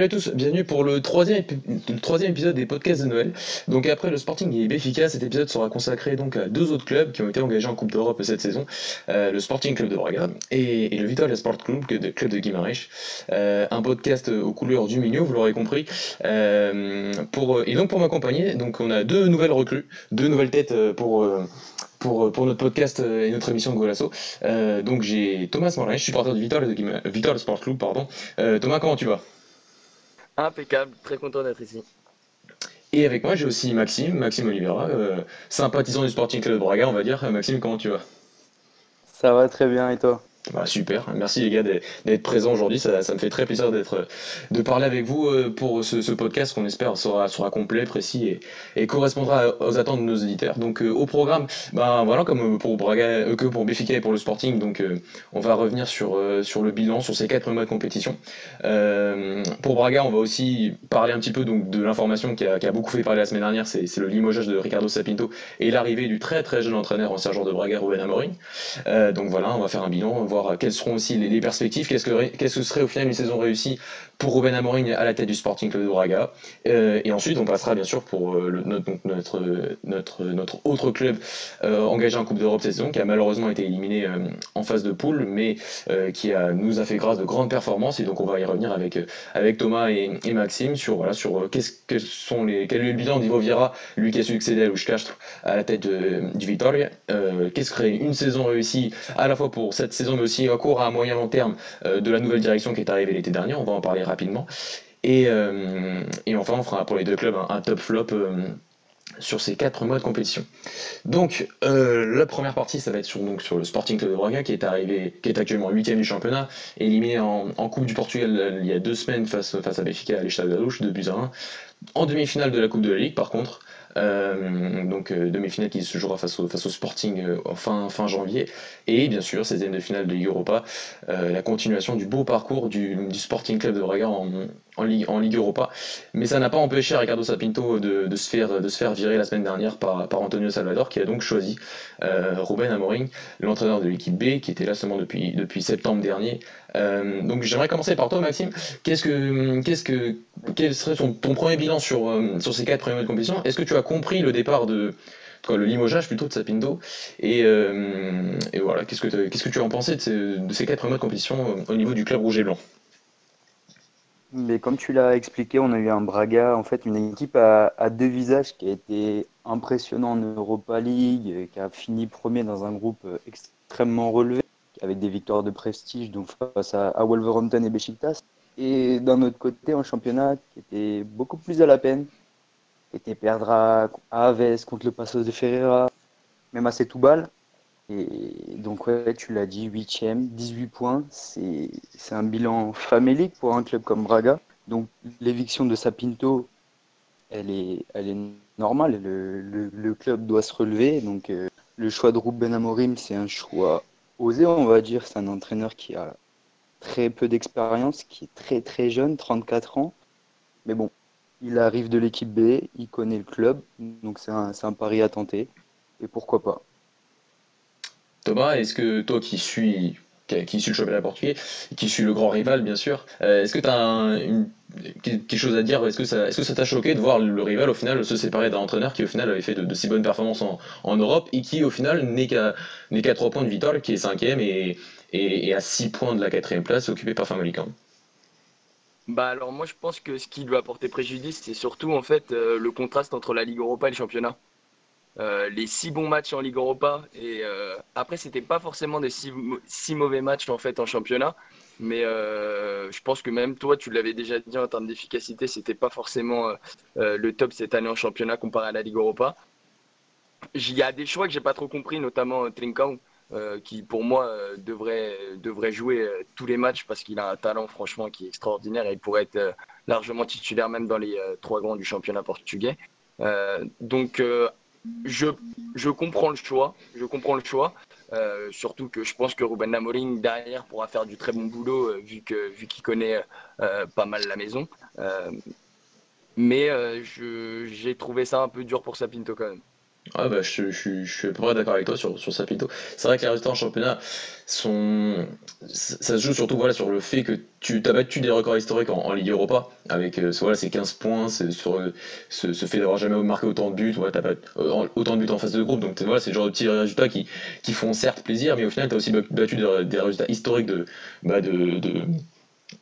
Salut à tous, bienvenue pour le troisième, épisode des podcasts de Noël. Donc après le Sporting et Béfica, cet épisode sera consacré donc à deux autres clubs qui ont été engagés en Coupe d'Europe cette saison, euh, le Sporting Club de Braga et, le Vitória Sport Club, de, Guimarães. Euh, un podcast aux couleurs du milieu, vous l'aurez compris. Euh, et donc pour m'accompagner, donc on a deux nouvelles recrues, deux nouvelles têtes pour pour, notre podcast et notre émission de Golasso. donc j'ai Thomas Morin, je suis porteur du Vitória Sport Club. Pardon. Thomas, comment tu vas? Impeccable, très content d'être ici. Et avec moi, j'ai aussi Maxime, Maxime Oliveira, euh, sympathisant du Sporting Club de Braga, on va dire. Maxime, comment tu vas? Ça va très bien, et toi? Bah, super, merci les gars d'être présents aujourd'hui, ça, me fait très plaisir d'être de parler avec vous euh, pour ce, podcast qu'on espère sera, sera complet, précis et, correspondra aux attentes de nos éditeurs. Donc euh, au programme, ben voilà comme pour Braga, euh, que pour et pour le Sporting, donc on va revenir sur, sur le bilan, sur ces quatre mois de compétition. pour Braga, on va aussi parler un petit peu donc de l'information qui a, beaucoup fait parler la semaine dernière, c'est le limogeage de Ricardo Sapinto et l'arrivée du très très jeune entraîneur en sergent de Braga, Ruben Amorim. donc voilà, on va faire un bilan voir quelles seront aussi les, perspectives, qu'est-ce que, qu'est-ce que serait au final une saison réussie pour Ruben Amorim à la tête du Sporting Club de Braga. Euh, et ensuite, on passera bien sûr pour euh, notre, notre, notre, notre, autre club euh, engagé en Coupe d'Europe cette saison, qui a malheureusement été éliminé en phase de poule, mais qui a, nous a fait grâce de grandes performances. Et donc, on va y revenir avec, avec Thomas et, Maxime sur, voilà, sur qu'est-ce que sont les, quel est le bilan d'Ivo Vieira, lui qui a succédé à Luch Castro à la tête du Vitoria. qu'est-ce que serait une saison réussie à la fois pour cette saison, aussi à court, à moyen long terme de la nouvelle direction qui est arrivée l'été dernier. On va en parler rapidement. Et, euh, et, enfin, on fera pour les deux clubs un, top flop euh, sur ces quatre mois de compétition. Donc, euh, la première partie, ça va être sur, donc, sur le Sporting Club de Braga, qui est arrivé, qui est actuellement 8 du championnat, éliminé en, Coupe du Portugal il y a deux semaines face, face à Benfica à l'Estade de Louche, 2 buts à 1. En demi-finale de la Coupe de la Ligue, par contre, euh, donc euh, demi-finale qui se jouera face au, face au Sporting euh, fin, fin janvier. Et bien sûr, cette de finale de Ligue Europa, la continuation du beau parcours du, du Sporting Club de Braga en, en Ligue, en Ligue Europa. Mais ça n'a pas empêché Ricardo Sapinto de, de, se faire, de se faire virer la semaine dernière par, par Antonio Salvador, qui a donc choisi euh, Ruben Amorim, l'entraîneur de l'équipe B, qui était là seulement depuis, depuis septembre dernier. Euh, donc j'aimerais commencer par toi, Maxime. Qu'est-ce que, qu'est-ce que, quel serait ton, premier bilan sur, euh, sur ces quatre premiers mois de compétition? Est-ce que tu as compris le départ de le limogeage plutôt de Sapinto? Et, euh, et voilà qu'est-ce que qu'est-ce que tu en pensé de ces, quatre premiers mois de compétition au niveau du club rouge et blanc? Mais comme tu l'as expliqué, on a eu un Braga, en fait, une équipe à, deux visages qui a été impressionnant en Europa League, qui a fini premier dans un groupe extrêmement relevé, avec des victoires de prestige, donc face à, Wolverhampton et Besiktas. Et d'un autre côté, un championnat qui était beaucoup plus à la peine, qui était perdre à, Aves contre le Passos de Ferreira, même à Setúbal. Et donc, ouais, tu l'as dit, 8ème, 18 points. C'est un bilan famélique pour un club comme Braga. Donc, l'éviction de Sapinto, elle est, elle est normale. Le, le, club doit se relever. Donc, euh, le choix de Ruben Amorim, c'est un choix osé, on va dire. C'est un entraîneur qui a très peu d'expérience, qui est très très jeune, 34 ans. Mais bon, il arrive de l'équipe B, il connaît le club. Donc, c'est un, un pari à tenter. Et pourquoi pas Thomas, est-ce que toi qui suis qui suit le championnat portugais, qui suit le grand rival bien sûr. Euh, est-ce que tu as quelque chose à dire? Est-ce que ça, t'a choqué de voir le rival au final se séparer d'un entraîneur qui au final avait fait de, si bonnes performances en, Europe et qui au final n'est qu'à n'est qu'à 3 points de Vital qui est cinquième et, et, à 6 points de la quatrième place occupée par Famalicão bah alors moi je pense que ce qui lui a porté préjudice c'est surtout en fait euh, le contraste entre la Ligue Europa et le championnat. Euh, les six bons matchs en Ligue Europa. Et euh, après, c'était pas forcément des six, mauvais matchs en fait en championnat. Mais euh, je pense que même toi, tu l'avais déjà dit en termes d'efficacité, c'était pas forcément le top cette année en championnat comparé à la Ligue Europa. Il y a des choix que j'ai pas trop compris, notamment Trincão, qui pour moi devrait, devrait jouer tous les matchs parce qu'il a un talent franchement qui est extraordinaire et il pourrait être largement titulaire même dans les trois grands du championnat portugais. donc je, comprends le choix. Je comprends le choix. Euh, surtout que je pense que Ruben Amorim derrière pourra faire du très bon boulot euh, vu que vu qu'il connaît euh, pas mal la maison. mais j'ai trouvé ça un peu dur pour Sapinto quand même. Ah bah, je, je, suis à peu près d'accord avec toi sur, sur Sapinto. C'est vrai que les résultats en championnat sont. Ça se joue surtout voilà, sur le fait que tu as battu des records historiques en, Ligue Europa, avec euh, voilà, ces 15 points, sur ce, ce, fait d'avoir jamais marqué autant de buts, t'as pas euh, autant de buts en phase de groupe, donc voilà, c'est le genre de petits résultats qui, qui font certes plaisir, mais au final, tu as aussi battu des, résultats historiques de, bah, de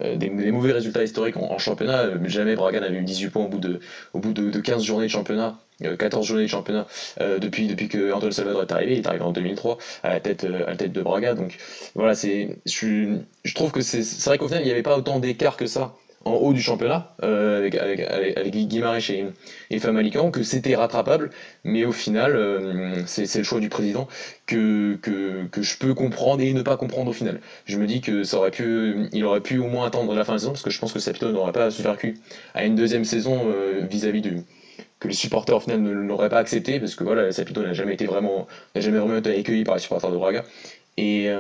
euh, des, mauvais résultats historiques en, championnat. Euh, jamais Braga n'avait eu 18 points au bout de, au bout de, 15 journées de championnat. 14 euh, journées de championnat depuis, depuis que Antoine Salvador est arrivé, il est arrivé en 2003 à la tête, à la tête de Braga. Donc voilà, je, je trouve que c'est vrai qu'au final il n'y avait pas autant d'écart que ça en haut du championnat euh, avec, avec, avec, et, et que c'était rattrapable, mais au final, euh, c'est le choix du président que, que, je peux comprendre et ne pas comprendre au final. Je me dis que ça aurait pu, il aurait pu au moins attendre la fin de saison parce que je pense que Sapito n'aurait pas survécu à une deuxième saison euh, vis-à-vis du que les supporters au final ne l'auraient pas accepté parce que voilà Sapito n'a jamais été vraiment n'a jamais vraiment été accueilli par les supporters de Braga. Et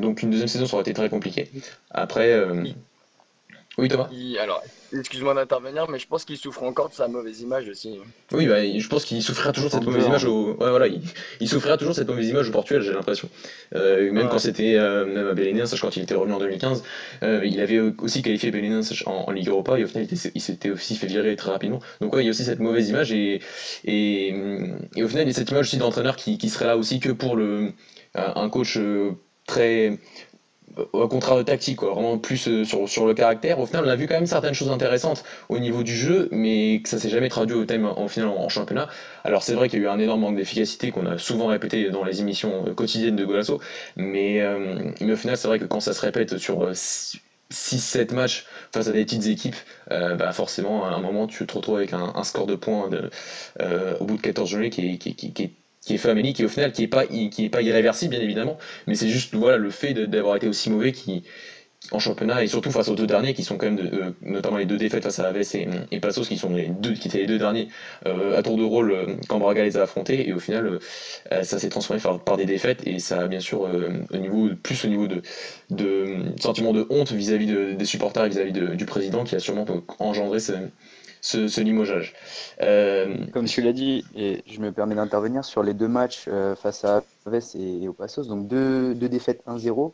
donc une deuxième saison ça aurait été très compliqué. Après oui, Thomas Alors, excuse-moi d'intervenir, mais je pense qu'il souffre encore de sa mauvaise image aussi. Oui, bah, je pense qu'il souffrira toujours de cette mauvaise image au. Ouais, voilà, il, souffrira toujours cette mauvaise image au Portugal, j'ai l'impression. Euh, même quand c'était euh, même à Belenenses, quand il était revenu en 2015, euh, il avait aussi qualifié Belenenses en, Ligue Europa et au final, il, s'était aussi fait virer très rapidement. Donc, ouais, il y a aussi cette mauvaise image et, et, et au final, il y a cette image aussi d'entraîneur qui, qui serait là aussi que pour le, un coach très au contraire de tactique, vraiment plus euh, sur, le caractère. Au final, on a vu quand même certaines choses intéressantes au niveau du jeu, mais que ça s'est jamais traduit au thème en en, championnat. Alors c'est vrai qu'il y a eu un énorme manque d'efficacité qu'on a souvent répété dans les émissions euh, quotidiennes de Golasso, mais, euh, mais au final, c'est vrai que quand ça se répète sur 6-7 matchs face à des petites équipes, bah forcément, à un moment, tu te retrouves avec un, score de points au bout de 14 journées qui est qui est fait à qui au final qui est pas qui est pas irréversible bien évidemment, mais c'est juste voilà le fait d'avoir été aussi mauvais qui en championnat et surtout face aux deux derniers qui sont quand même euh, notamment les deux défaites face à Aves et, et Passos qui sont les deux qui étaient les deux derniers euh, à tour de rôle euh, quand Braga les a affrontés et au final ça s'est transformé par, des défaites et ça a bien sûr au niveau plus au niveau de, de sentiment de honte vis-à-vis des supporters et vis-à-vis du président qui a sûrement engendré ce, ce, limogeage. Euh, Comme tu l'as dit, et je me permets d'intervenir sur les deux matchs euh, face à Aves et, au Passos, donc deux, deux défaites 1-0.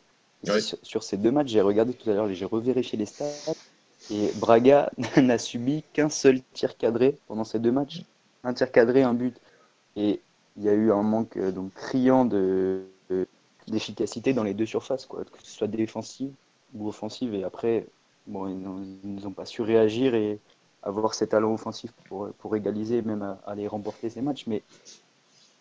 Sur, ces deux matchs, j'ai regardé tout à l'heure, j'ai revérifié les stats, et Braga n'a subi qu'un seul tir cadré pendant ces deux matchs. Un tir cadré, un but. Et il y a eu un manque euh, donc criant de, d'efficacité dans les deux surfaces, quoi, que ce soit défensive ou offensive. Et après, bon, ils n'ont pas su réagir et avoir ces talents offensifs pour, pour égaliser, même à, aller remporter ces matchs. Mais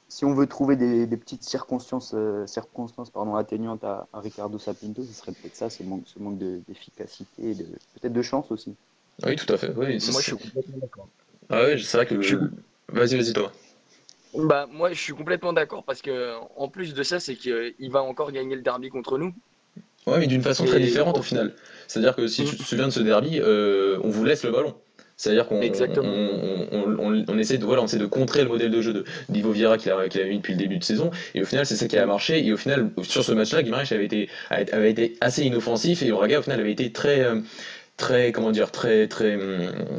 si on veut trouver des, petites circonstances, euh, circonstances pardon, atténuantes à, Ricardo Sapinto, ce serait peut-être ça, ce manque, ce manque d'efficacité et de, peut-être de chance aussi. Oui, tout à fait. Oui, moi, je suis complètement d'accord. Ah oui, c'est vrai que. Je... Vas-y, vas-y, toi. Bah, moi, je suis complètement d'accord parce que, en plus de ça, c'est qu'il va encore gagner le derby contre nous. Ouais, mais d'une façon très différente au final. C'est-à-dire que si tu te souviens de ce derby, euh, on vous laisse le ballon. C'est-à-dire qu'on on, on, essaie de voilà, on essaie de contrer le modèle de jeu de d'Ivo Vieira qu'il a, a eu depuis le début de saison. Et au final, c'est ça qui a marché. Et au final, sur ce match-là, Guimaraes avait été, avait été assez inoffensif et Braga, au final, avait été très euh, très comment dire très très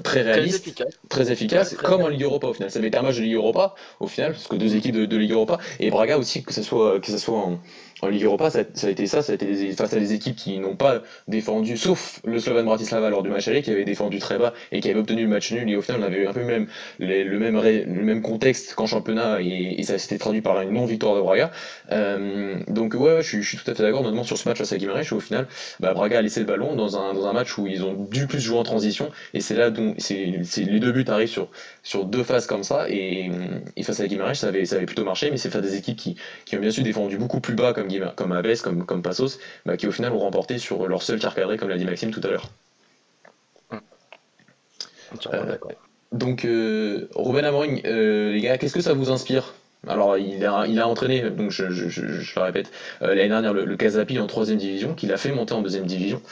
très réaliste. très efficace, comme en Ligue Europa au final. Ça avait été un match de Ligue Europa au final parce que deux équipes de, de Ligue Europa. Et Braga aussi que ce soit que ce soit en, en Ligue Europa, ça, a été ça, ça a été face à des équipes qui n'ont pas défendu, sauf le Slovan Bratislava lors du match aller, qui avait défendu très bas et qui avait obtenu le match nul. Et au final, on avait eu un peu le, même le même contexte qu'en championnat et, ça s'était traduit par une non-victoire de Braga. Euh, donc, ouais, je, suis, tout à fait d'accord, notamment sur ce match face à Guimarães, au final, bah, Braga a laissé le ballon dans un, dans un match où ils ont dû plus jouer en transition. Et c'est là dont les deux buts arrivent sur, sur deux phases comme ça. Et, face à Guimarães, ça avait, ça avait plutôt marché, mais c'est face à des équipes qui, qui ont bien sûr défendu beaucoup plus bas comme Aves, comme, comme Passos, bah, qui au final ont remporté sur leur seul tir cadré, comme l'a dit Maxime tout à l'heure. Euh, donc, euh, Ruben Amorim, euh, les gars, qu'est-ce que ça vous inspire? Alors, il a, il a entraîné, donc je, je, le répète, l'année dernière le, le Casapi en troisième division, qu'il a fait monter en deuxième division.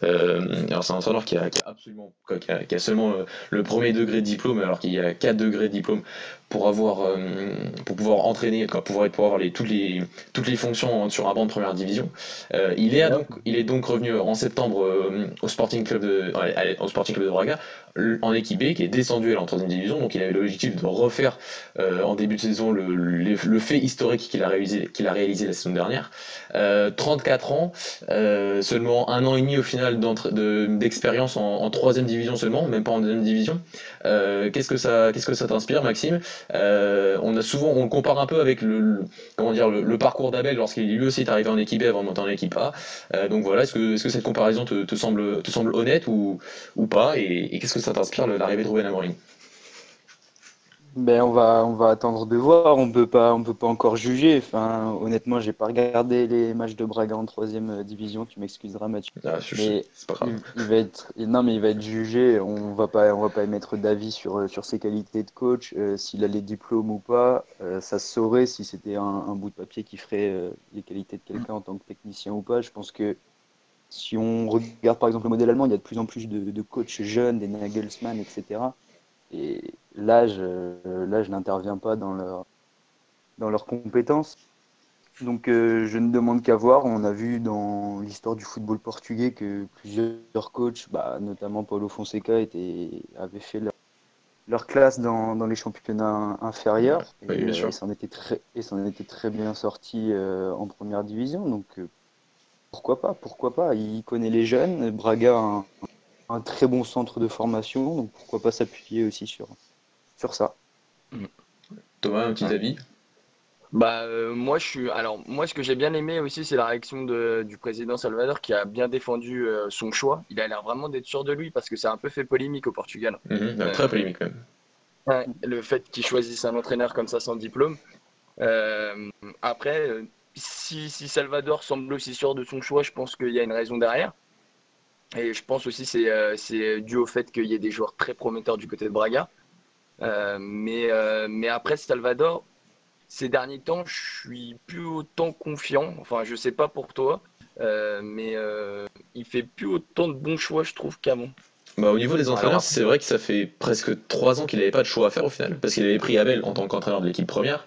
alors, c'est un entraîneur qui a, absolument, qui a, seulement le premier degré de diplôme, alors qu'il y a quatre degrés de diplôme pour avoir pour pouvoir entraîner, pour pouvoir, pour avoir les, toutes, les, toutes les fonctions sur un banc de première division. il, est donc, il est donc revenu en septembre au Sporting Club de, au Sporting Club de Braga en équipe B qui est descendu à la troisième division. Donc il avait l'objectif de refaire en début de saison le, le, fait historique qu'il a réalisé qu'il a réalisé la saison dernière. 34 ans seulement un an et demi au final d'expérience en, en troisième division seulement même pas en deuxième division. Qu'est-ce que ça qu'est-ce que ça t'inspire Maxime? Euh, on a souvent, on le compare un peu avec le, comment dire, le, parcours d'Abel lorsqu'il lui aussi est arrivé en équipe B avant de monter en équipe A. Euh, donc voilà, est-ce que, cette comparaison te, semble, te semble honnête ou, ou pas? Et, qu'est-ce que ça t'inspire l'arrivée de Ruben Amorim? Ben, on va on va attendre de voir. On peut pas on peut pas encore juger. Enfin, honnêtement, j'ai pas regardé les matchs de Braga en troisième euh, division. Tu m'excuseras, Mathieu. Ah, mais pas grave. Il, va être non, mais il va être jugé. On va pas on va pas émettre d'avis sur euh, sur ses qualités de coach, euh, s'il a les diplômes ou pas. ça se saurait si c'était un, bout de papier qui ferait les qualités de quelqu'un en tant que technicien ou pas. Je pense que si on regarde par exemple le modèle allemand, il y a de plus en plus de, de coachs jeunes, des Nagelsmann, etc. Et l'âge, euh, l'âge n'intervient pas dans leur, dans leurs compétences. Donc euh, je ne demande qu'à voir. On a vu dans l'histoire du football portugais que plusieurs coachs, bah, notamment Paulo Fonseca, étaient, avaient fait leur, classe dans, dans, les championnats inférieurs. et, s'en était très, et s'en était très bien sorti euh, en première division. Donc pourquoi pas Pourquoi pas Il connaît les jeunes. Braga, un très bon centre de formation, donc pourquoi pas s'appuyer aussi sur, sur ça. Thomas, un petit avis? Bah euh, moi je suis alors moi ce que j'ai bien aimé aussi c'est la réaction de, du président Salvador qui a bien défendu euh, son choix. Il a l'air vraiment d'être sûr de lui parce que c'est un peu fait polémique au Portugal. Mhm, très polémique même. le fait qu'il choisisse un entraîneur comme ça sans diplôme. Euh, après si, si, Salvador semble aussi sûr de son choix, je pense qu'il y a une raison derrière. Et je pense aussi que euh, c'est dû au fait qu'il y ait des joueurs très prometteurs du côté de Braga. Euh, mais, euh, mais après Salvador, ces derniers temps, je suis plus autant confiant. Enfin, je sais pas pour toi, mais il fait plus autant de bons choix, je trouve, qu'avant. Bah, au niveau des entraîneurs, c'est vrai que ça fait presque trois ans qu'il n'avait pas de choix à faire au final, parce qu'il avait pris Abel en tant qu'entraîneur de l'équipe première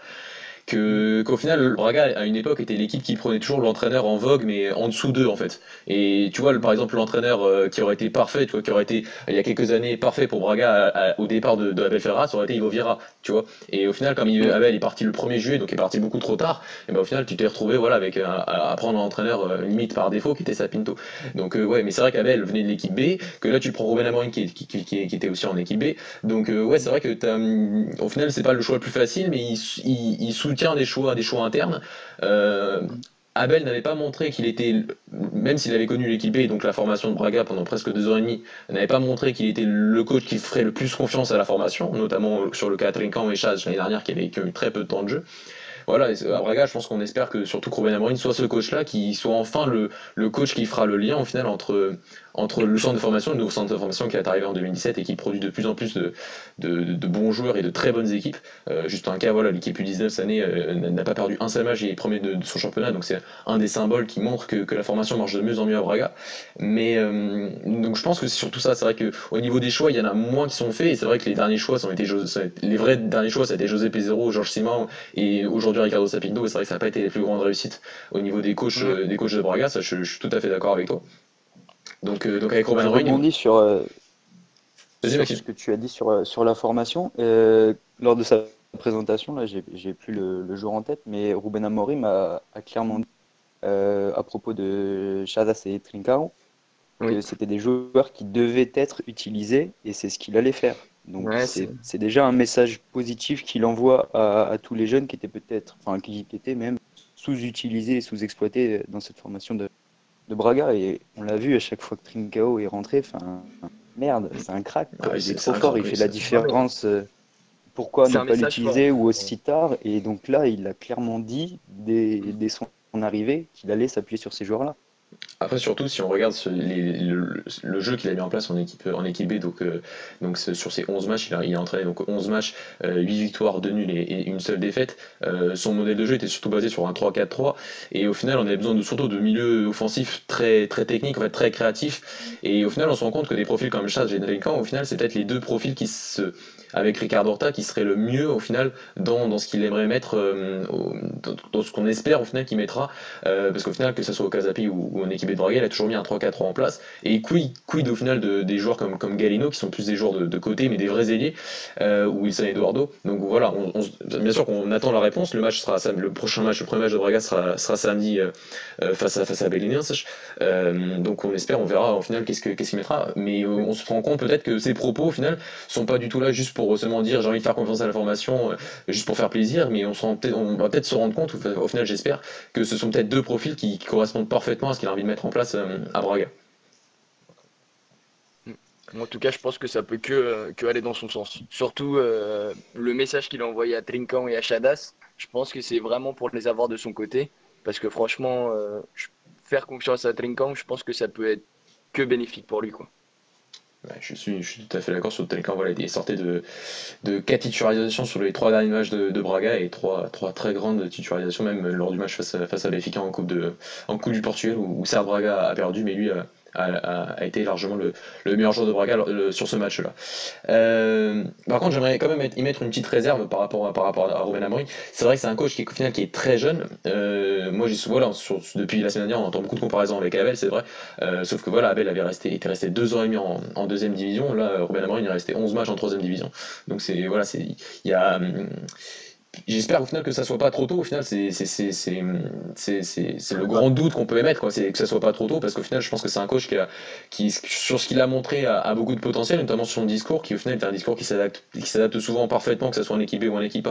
que qu'au final Braga à une époque était l'équipe qui prenait toujours l'entraîneur en vogue mais en dessous d'eux en fait. Et tu vois par exemple l'entraîneur euh, qui aurait été parfait tu vois qui aurait été il y a quelques années parfait pour Braga au départ de, de Abel Ferreira ça aurait été Ivo Vieira tu vois. Et au final comme Abel est parti le 1er juillet donc il est parti beaucoup trop tard et ben au final tu t'es retrouvé voilà avec à, prendre un entraîneur euh, limite par défaut qui était Sapinto. Donc euh, ouais mais c'est vrai qu'Abel venait de l'équipe B que là tu prends Ruben Amorim qui, qui, qui, était aussi en équipe B. Donc ouais c'est vrai que hum, au final c'est pas le choix le plus facile mais il, il, il soutient des choix, des choix internes. Euh, Abel n'avait pas montré qu'il était, même s'il avait connu l'équipe et donc la formation de Braga pendant presque deux ans et demi, n'avait pas montré qu'il était le coach qui ferait le plus confiance à la formation, notamment sur le cas Trinquant et Chaz l'année dernière qui avait eu très peu de temps de jeu voilà, à Braga, je pense qu'on espère que surtout Ruben Amorim soit ce coach-là, qui soit enfin le, le, coach qui fera le lien au final entre, entre le centre de formation, le nouveau centre de formation qui est arrivé en 2017 et qui produit de plus en plus de, de, bons joueurs et de très bonnes équipes. Euh, juste un cas, voilà, l'équipe U19 cette année n'a pas perdu un seul match et est premier de, son championnat, donc c'est un des symboles qui montre que, que, la formation marche de mieux en mieux à Braga. Mais euh, donc je pense que c'est surtout ça, c'est vrai qu'au niveau des choix, il y en a moins qui sont faits et c'est vrai que les derniers choix, ça ont été les vrais derniers choix, ça a été José Pizarro, Georges Simon et aujourd'hui Ricardo Sapinto, et c'est vrai que ça n'a pas été les plus grandes réussites au niveau des coachs, des coachs de Braga, ça je suis tout à fait d'accord avec toi. Donc, euh, donc avec Robin Je sur, euh, sur ce que tu as dit sur, euh, sur la formation. lors de sa présentation, là, j'ai plus le, jour en tête, mais Ruben Amorim a, clairement dit à propos de Chadas et Trincao que c'était des joueurs qui devaient être utilisés et c'est ce qu'il allait faire. Donc c'est déjà un message positif qu'il envoie à, tous les jeunes qui étaient peut-être, enfin qui étaient même sous-utilisés et sous-exploités dans cette formation de, de Braga et on l'a vu à chaque fois que Trincao est rentré. Enfin, merde, c'est un crack. il est trop fort, il fait la différence. Euh, pourquoi ne pas l'utiliser ou aussi tard Et donc là, il a clairement dit dès, son arrivée qu'il allait s'appuyer sur ces joueurs-là. Après, surtout, si on regarde le, jeu qu'il a mis en place en équipe, en équipe B, donc, euh, donc sur ces 11 matchs, il a, il a entraîné donc 11 matchs, 8 euh, victoires, 2 nuls et, une seule défaite. Euh, son modèle de jeu était surtout basé sur un 3-4-3, et au final, on avait besoin de, surtout de milieux offensifs très, très techniques, en fait, très créatifs. Et au final, on se rend compte que des profils comme Chaz et Delinquant, au final, c'est peut-être les deux profils qui avec Ricardo Horta qui serait le mieux au final dans, dans ce qu'il aimerait mettre, dans, ce qu'on espère au final qu'il mettra, parce qu'au final, que ce soit au Casapi ou, en équipe il a toujours mis un 3-4 en place. Et quid, quid au final de, des joueurs comme, comme Galino, qui sont plus des joueurs de, côté, mais des vrais ailiers, euh, ou Wilson Eduardo. Donc voilà, bien sûr qu'on attend la réponse. Le match sera le prochain match, le premier match de Braga sera, sera samedi face à face à Euh, donc on espère, on verra au final qu'est-ce qu'il mettra. Mais on se rend compte peut-être que ses propos au final sont pas du tout là juste pour seulement dire j'ai envie de faire confiance à la formation euh, juste pour faire plaisir, mais on, on va peut-être se rendre compte, au final j'espère, que ce sont peut-être deux profils qui, correspondent parfaitement à ce qu'il a envie de mettre en place euh, à Braga. En tout cas, je pense que ça peut que, euh, que aller dans son sens. Surtout le message qu'il a envoyé à Trinkan et à Chadas, je pense que c'est vraiment pour les avoir de son côté. Parce que franchement, faire confiance à Trinkan, je pense que ça peut être que bénéfique pour lui. Quoi je, suis, je suis tout à fait d'accord sur Telkan. Voilà, il sortait de, de 4 titularisations sur les 3 derniers matchs de, Braga et 3, trois très grandes titularisations, même lors du match face à, face à en Coupe, de, en coupe du Portugal où, où Braga a perdu, mais lui a, a, été largement le, meilleur joueur de Braga sur ce match-là. Euh, par contre, j'aimerais quand même y mettre une petite réserve par rapport à, par rapport Ruben Amorim. C'est vrai que c'est un coach qui, au final, qui est très jeune. Euh, moi, voilà, depuis la semaine dernière, on entend beaucoup de comparaisons avec Abel, c'est vrai. Euh, sauf que voilà, Abel avait resté, était resté deux ans et demi en, deuxième division. Là, Ruben Amorim est resté 11 matchs en troisième division. Donc c'est voilà, il y a J'espère au final que ça soit pas trop tôt. Au final, c'est le grand doute qu'on peut émettre, quoi. C'est que ça soit pas trop tôt, parce qu'au final, je pense que c'est un coach qui, a, qui, sur ce qu'il a montré, a, beaucoup de potentiel, notamment sur son discours, qui au final est un discours qui s'adapte souvent parfaitement, que ce soit en équipe B ou en équipe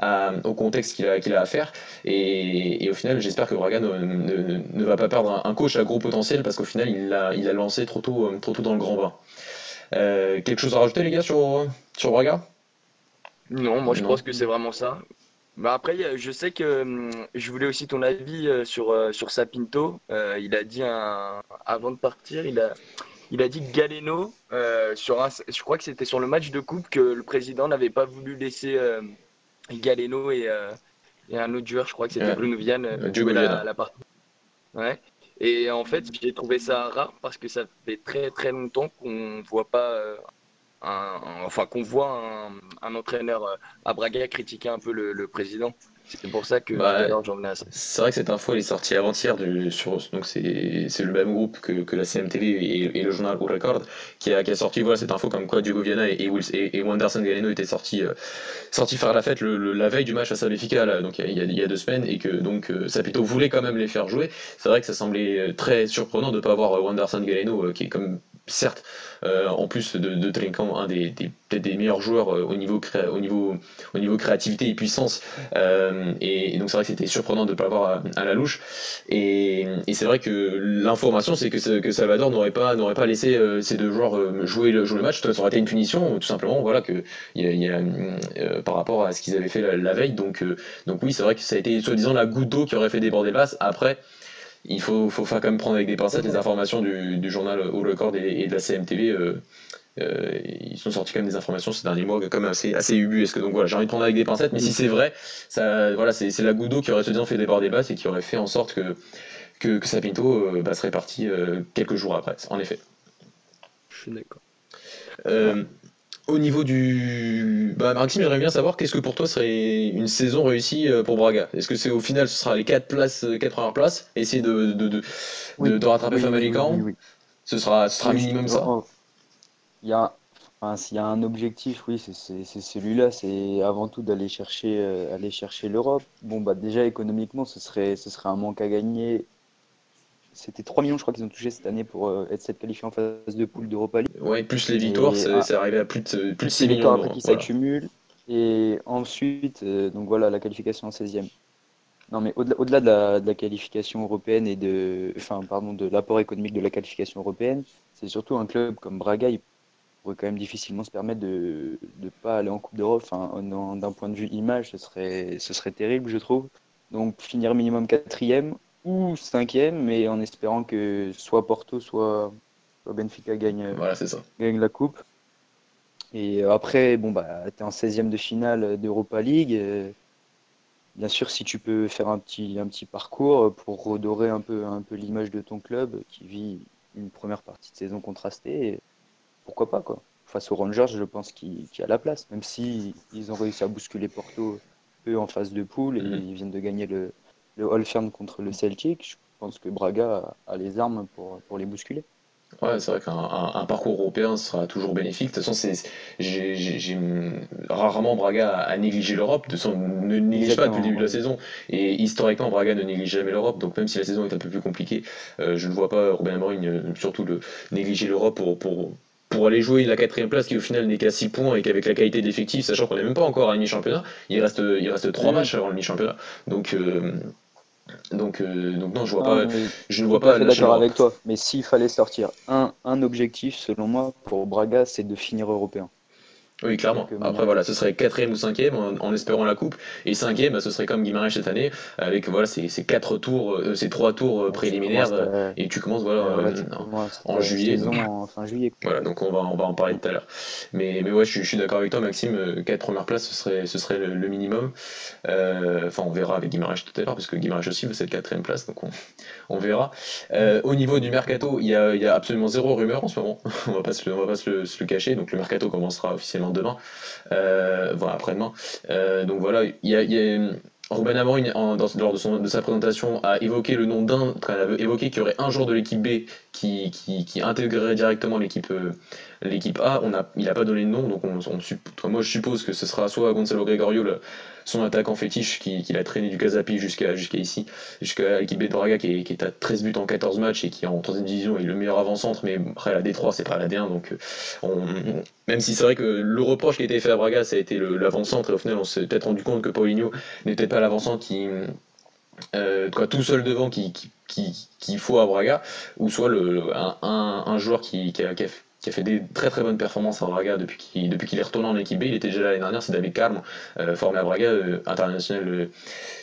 A, au contexte qu'il a, a à faire. Et, au final, j'espère que Braga ne, ne, va pas perdre un, coach à gros potentiel, parce qu'au final, il a, il a lancé trop tôt, trop tôt dans le grand bain. Euh, quelque chose à rajouter, les gars, sur, sur Braga? Non, moi je pense que c'est vraiment ça. Bah après, je sais que hum, je voulais aussi ton avis euh, sur, euh, sur Sapinto. Euh, il a dit un, avant de partir, il a, il a dit Galeno, sur un, je crois que c'était sur le match de coupe, que le président n'avait pas voulu laisser Galeno et, et, un autre joueur, je crois que c'était Bruno Vianne, jouer la, la, partie. Ouais. Et en fait, j'ai trouvé ça rare parce que ça fait très très longtemps qu'on ne voit pas enfin qu'on voit un, entraîneur euh, à Braga critiquer un peu le, président. C'est pour ça que bah, j'en venais à ça. C'est vrai que cette info elle est sortie avant-hier sur donc c'est le même groupe que, que la CMTV et, le journal Au Record qui a, qui a sorti voilà cette info comme quoi Diogo Viana et, et, et Wanderson Galeno étaient sortis euh, sortis faire la fête le, la veille du match à Sabefica donc il y, a, il y, a, deux semaines et que donc euh, Sapito voulait quand même les faire jouer. C'est vrai que ça semblait très surprenant de ne pas avoir Wanderson Galeno qui est comme certes, euh, en plus de, de un des, peut-être des meilleurs joueurs euh, au, niveau au, niveau, au niveau créativité et puissance. Euh, et, donc c'est vrai que c'était surprenant de ne pas l'avoir à, la louche. Et, c'est vrai que l'information, c'est que, que Salvador n'aurait pas, pas laissé ces deux joueurs jouer le, jouer le match. Ça aurait été une punition, tout simplement, voilà, que, y a, par rapport à ce qu'ils avaient fait la, veille. Donc, donc oui, c'est vrai que ça a été soi-disant la goutte d'eau qui aurait fait déborder le vase. Après, il faut, faut quand même prendre avec des pincettes les informations du, journal Au Record et, de la CMTV. Euh, euh, ils sont sortis quand même des informations ces derniers mois comme assez, assez ubuesques. Donc voilà, j'ai envie de prendre avec des pincettes, mais si c'est vrai, ça, voilà, c'est la goutte d'eau qui aurait se fait déborder et qui aurait fait en sorte que, que, que Sapinto euh, bah, serait parti quelques jours après, en effet. Je suis d'accord. Au niveau du. Bah, Maxime, j'aimerais bien savoir qu'est-ce que pour toi serait une saison réussie euh, pour Braga? Est-ce que c'est au final ce sera les 4 places, 4 euh, premières places, essayer de, de, de, de, rattraper oui, oui, Ce sera, ce sera minimum ça? Il y a, enfin, S'il y a un objectif, oui, c'est celui-là, c'est avant tout d'aller chercher, euh, aller chercher l'Europe. Bon, bah déjà économiquement, ce serait, ce serait un manque à gagner c'était 3 millions, je crois qu'ils ont touché cette année pour euh, être cette qualifiée en phase de poule d'Europa League. Ouais, plus les victoires, c'est ah, arrivé à plus de, plus de 6 millions. après qui s'accumulent. Et ensuite, euh, donc voilà, la qualification en 16e. Non, mais au-delà de, la, qualification européenne et de, enfin, pardon, de l'apport économique de la qualification européenne, c'est surtout un club comme Braga, il pourrait quand même difficilement se permettre de ne pas aller en Coupe d'Europe. Enfin, d'un point de vue image, ce serait, ce serait terrible, je trouve. Donc finir minimum quatrième, ou cinquième, mais en espérant que soit Porto, soit, soit Benfica gagne, Voilà, ça. gagne la coupe. Et après, bon, bah, tu es en 16e de finale d'Europa League. euh, Bien sûr, si tu peux faire un petit, un petit parcours pour redorer un peu, un peu l'image de ton club qui vit une première partie de saison contrastée, pourquoi pas, quoi. Face aux Rangers, je pense qu'il y a la place, même si ils ont réussi à bousculer Porto eux en phase de poule et Mhm. ils viennent de gagner le, le Holfern contre le Celtic. Je pense que Braga a, les armes pour, pour les bousculer. Ouais, c'est vrai qu'un un, un parcours européen sera toujours bénéfique. De toute façon, c'est, j'ai, j'ai- j'ai- rarement Braga a, négligé l'Europe. De toute façon, ne néglige pas depuis le début de la saison. Et historiquement, Braga ne néglige jamais l'Europe. Donc même si la saison est un peu plus compliquée, euh, je ne vois pas Robin Amorim euh, surtout le, négliger l'Europe pour, pour, pour aller jouer la quatrième place qui au final n'est qu'à 6 points et qu'avec la qualité de l'effectif, sachant qu'on n'est même pas encore à un mi-championnat, il reste, il reste 3 Mhm. matchs avant le mi-championnat. Donc, euh, donc, euh, donc non, je vois Ah, pas, je ne vois pas d'accord avec toi. Mais s'il fallait sortir un, un objectif, selon moi, pour Braga, c'est de finir européen. Oui, clairement. Euh, Après, voilà, ce serait quatrième ou cinquième en, en espérant la coupe. Et cinquième, bah, ce serait comme Guimarães cette année, avec voilà, ces, ces quatre tours, euh, ces trois tours euh, préliminaires. Euh, et tu commences voilà, ouais, tu commences en juillet, donc. en fin juillet. Voilà, donc on va, on va en parler tout à l'heure. Mais, mais ouais, je, suis- je suis d'accord avec toi, Maxime. Quatre premières places, ce serait, ce serait le, le minimum. Enfin, on verra avec Guimarães tout à l'heure, parce que Guimarães aussi veut cette quatrième place, donc on, on verra. Au niveau du mercato, il y a, y a absolument zéro rumeur en ce moment. on va pas se le, on va pas se le, se le cacher. Donc le mercato commencera officiellement demain, euh, voilà, après-demain. Euh, donc voilà, il y a, y a- Ruben lors de, son- de sa présentation, a évoqué le nom d'un, enfin, a évoqué qu'il y aurait un joueur de l'équipe B qui, qui, qui intégrerait directement l'équipe euh, l'équipe A. On a, il n'a pas donné de nom, donc on, moi je suppose que ce sera soit Gonzalo Gregorio, son attaquant fétiche, qui, qui l'a traîné du Casapi jusqu'à jusqu'à ici, jusqu'à l'équipe B de Braga, qui est, qui est à 13 buts en 14 matchs et qui en 3 division est le meilleur avant-centre, mais après la D3 c'est pas la D1, donc euh, même si c'est vrai que le reproche qui a été fait à Braga, ça a été l'avant-centre, et au final on s'est peut-être rendu compte que Paulinho n'était pas l'avant-centre qui. euh, quoi, tout seul devant qui, qui, qui- qu'il faut à Braga, ou soit le, un, un- joueur qui, qui a, qui a qui a fait des très très bonnes performances à Braga depuis qu'il depuis qu'il est retourné en équipe B. Il était déjà l'année dernière, c'est David Carme, euh, formé à Braga, euh, international euh,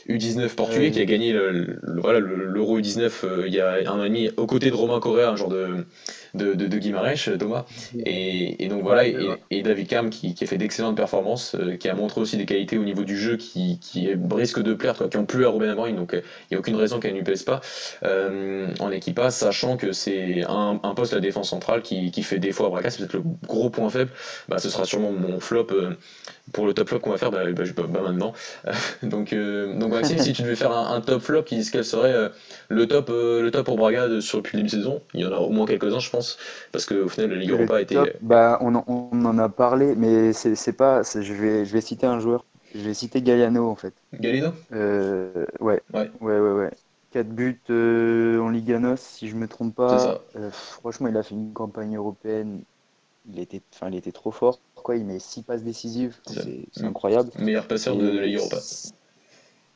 U19 portugais, Ouais. qui a gagné le- le- voilà, le- l'Euro U19 euh, il y a un an et demi, aux côtés de Romain Correa, un genre de, de, de, de Guimarães, euh, Thomas. Et, et donc voilà, et, et David Carme qui, qui a fait d'excellentes performances, euh, qui a montré aussi des qualités au niveau du jeu qui, qui risquent de plaire, quoi, qui ont plu à Ruben Amorim, donc euh, il n'y a aucune raison qu'elle ne lui plaise pas euh, en équipe A, sachant que c'est un, un poste, la défense centrale, qui, qui fait défaut à Braga, c'est peut-être le gros point faible, bah, ce sera sûrement mon flop euh, pour le top flop qu'on va faire bah, bah, je- bah, maintenant. donc, euh, donc Maxime, si tu devais faire un, un top flop, quel serait euh, le, top, euh, le top pour Braga de- sur, depuis le début de saison? Il y en a au moins quelques-uns, je pense, parce qu'au final, la Ligue Le Europa a été. top, bah, on, en, on en a parlé, mais c'est pas. Je vais, je vais citer un joueur. Je vais citer Galliano en fait. Euh, ouais. Ouais. ouais, ouais, ouais. 4 buts euh, en Liga NOS, si je me trompe pas. Euh, franchement, il a fait une campagne européenne. Il était, enfin, il était trop fort. Quoi, il met 6 passes décisives. C'est incroyable. Meilleur passeur de, de la Ligue Europa.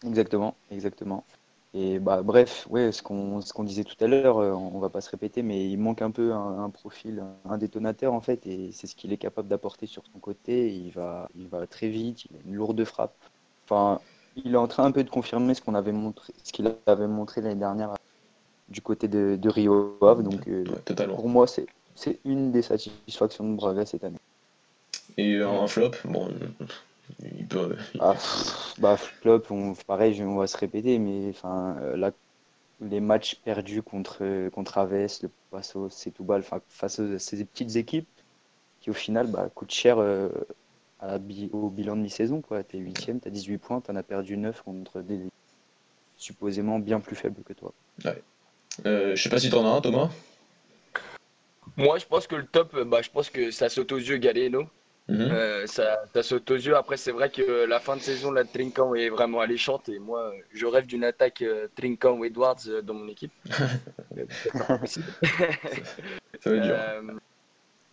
Exactement, exactement. Et bah bref, ouais, ce qu'on disait tout à l'heure, euh, on va pas se répéter, mais il manque un peu un, un profil, un détonateur en fait, et c'est ce qu'il est capable d'apporter sur son côté. Il va, il va très vite, il a une lourde frappe. Enfin, il est en train un peu de confirmer ce qu'on avait montré, ce qu'il avait montré l'année dernière du côté de, de Rio Ave. Donc euh, Ouais, pour moi, c'est c'est une des satisfactions de Braga cette année. Et euh, un flop, bon, euh, il peut. Ah, bah, flop, on, pareil, on va se répéter, mais enfin, euh, là, les matchs perdus contre, contre Aves, le Passo, Setúbal, face à ces petites équipes qui, au final, bah, coûtent cher euh, à au bilan de mi-saison. Tu es 8 tu as 18 points, tu en as perdu 9 contre des supposément bien plus faibles que toi. Euh, je sais pas si t'en as un, Thomas. Moi, je pense que le top, euh, bah, je pense que ça saute aux yeux Galeno. Mhm. Euh, ça, ça saute aux yeux. Après, c'est vrai que la fin de saison, la Trinkan est vraiment alléchante. Et moi, euh, je rêve d'une attaque euh, Trinkan ou Edwards euh, dans mon équipe. Possible. Ça va être dur.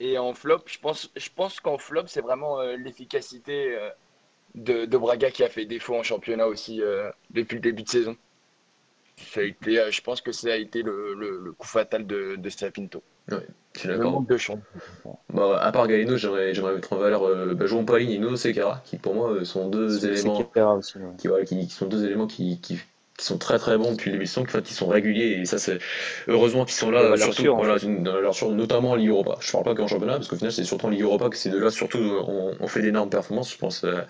Et en flop, je pense, je pense qu'en flop, c'est vraiment euh, l'efficacité euh, de, de Braga qui a fait défaut en championnat aussi euh, depuis le début de saison. Ça a été, euh, je pense que ça a été le, le- le coup fatal de, de Sapinto. Je suis Le d'accord. manque de chance. Bah, à part Galeno, j'aimerais j'aimerais mettre en valeur euh, bah, João Paulinho et Nuno Sequeira, qui pour moi euh, sont deux éléments Sekera aussi, ouais. qui, voilà, qui, qui sont deux éléments qui, qui, qui sont très très bons depuis le début de saison, qui sont réguliers et ça c'est heureusement qu'ils sont là, surtout, voilà, notamment en Ligue Europa. Je parle pas qu'en championnat parce qu'au final c'est surtout en Ligue Europa que ces deux-là surtout on, fait d'énormes performances. Je pense euh,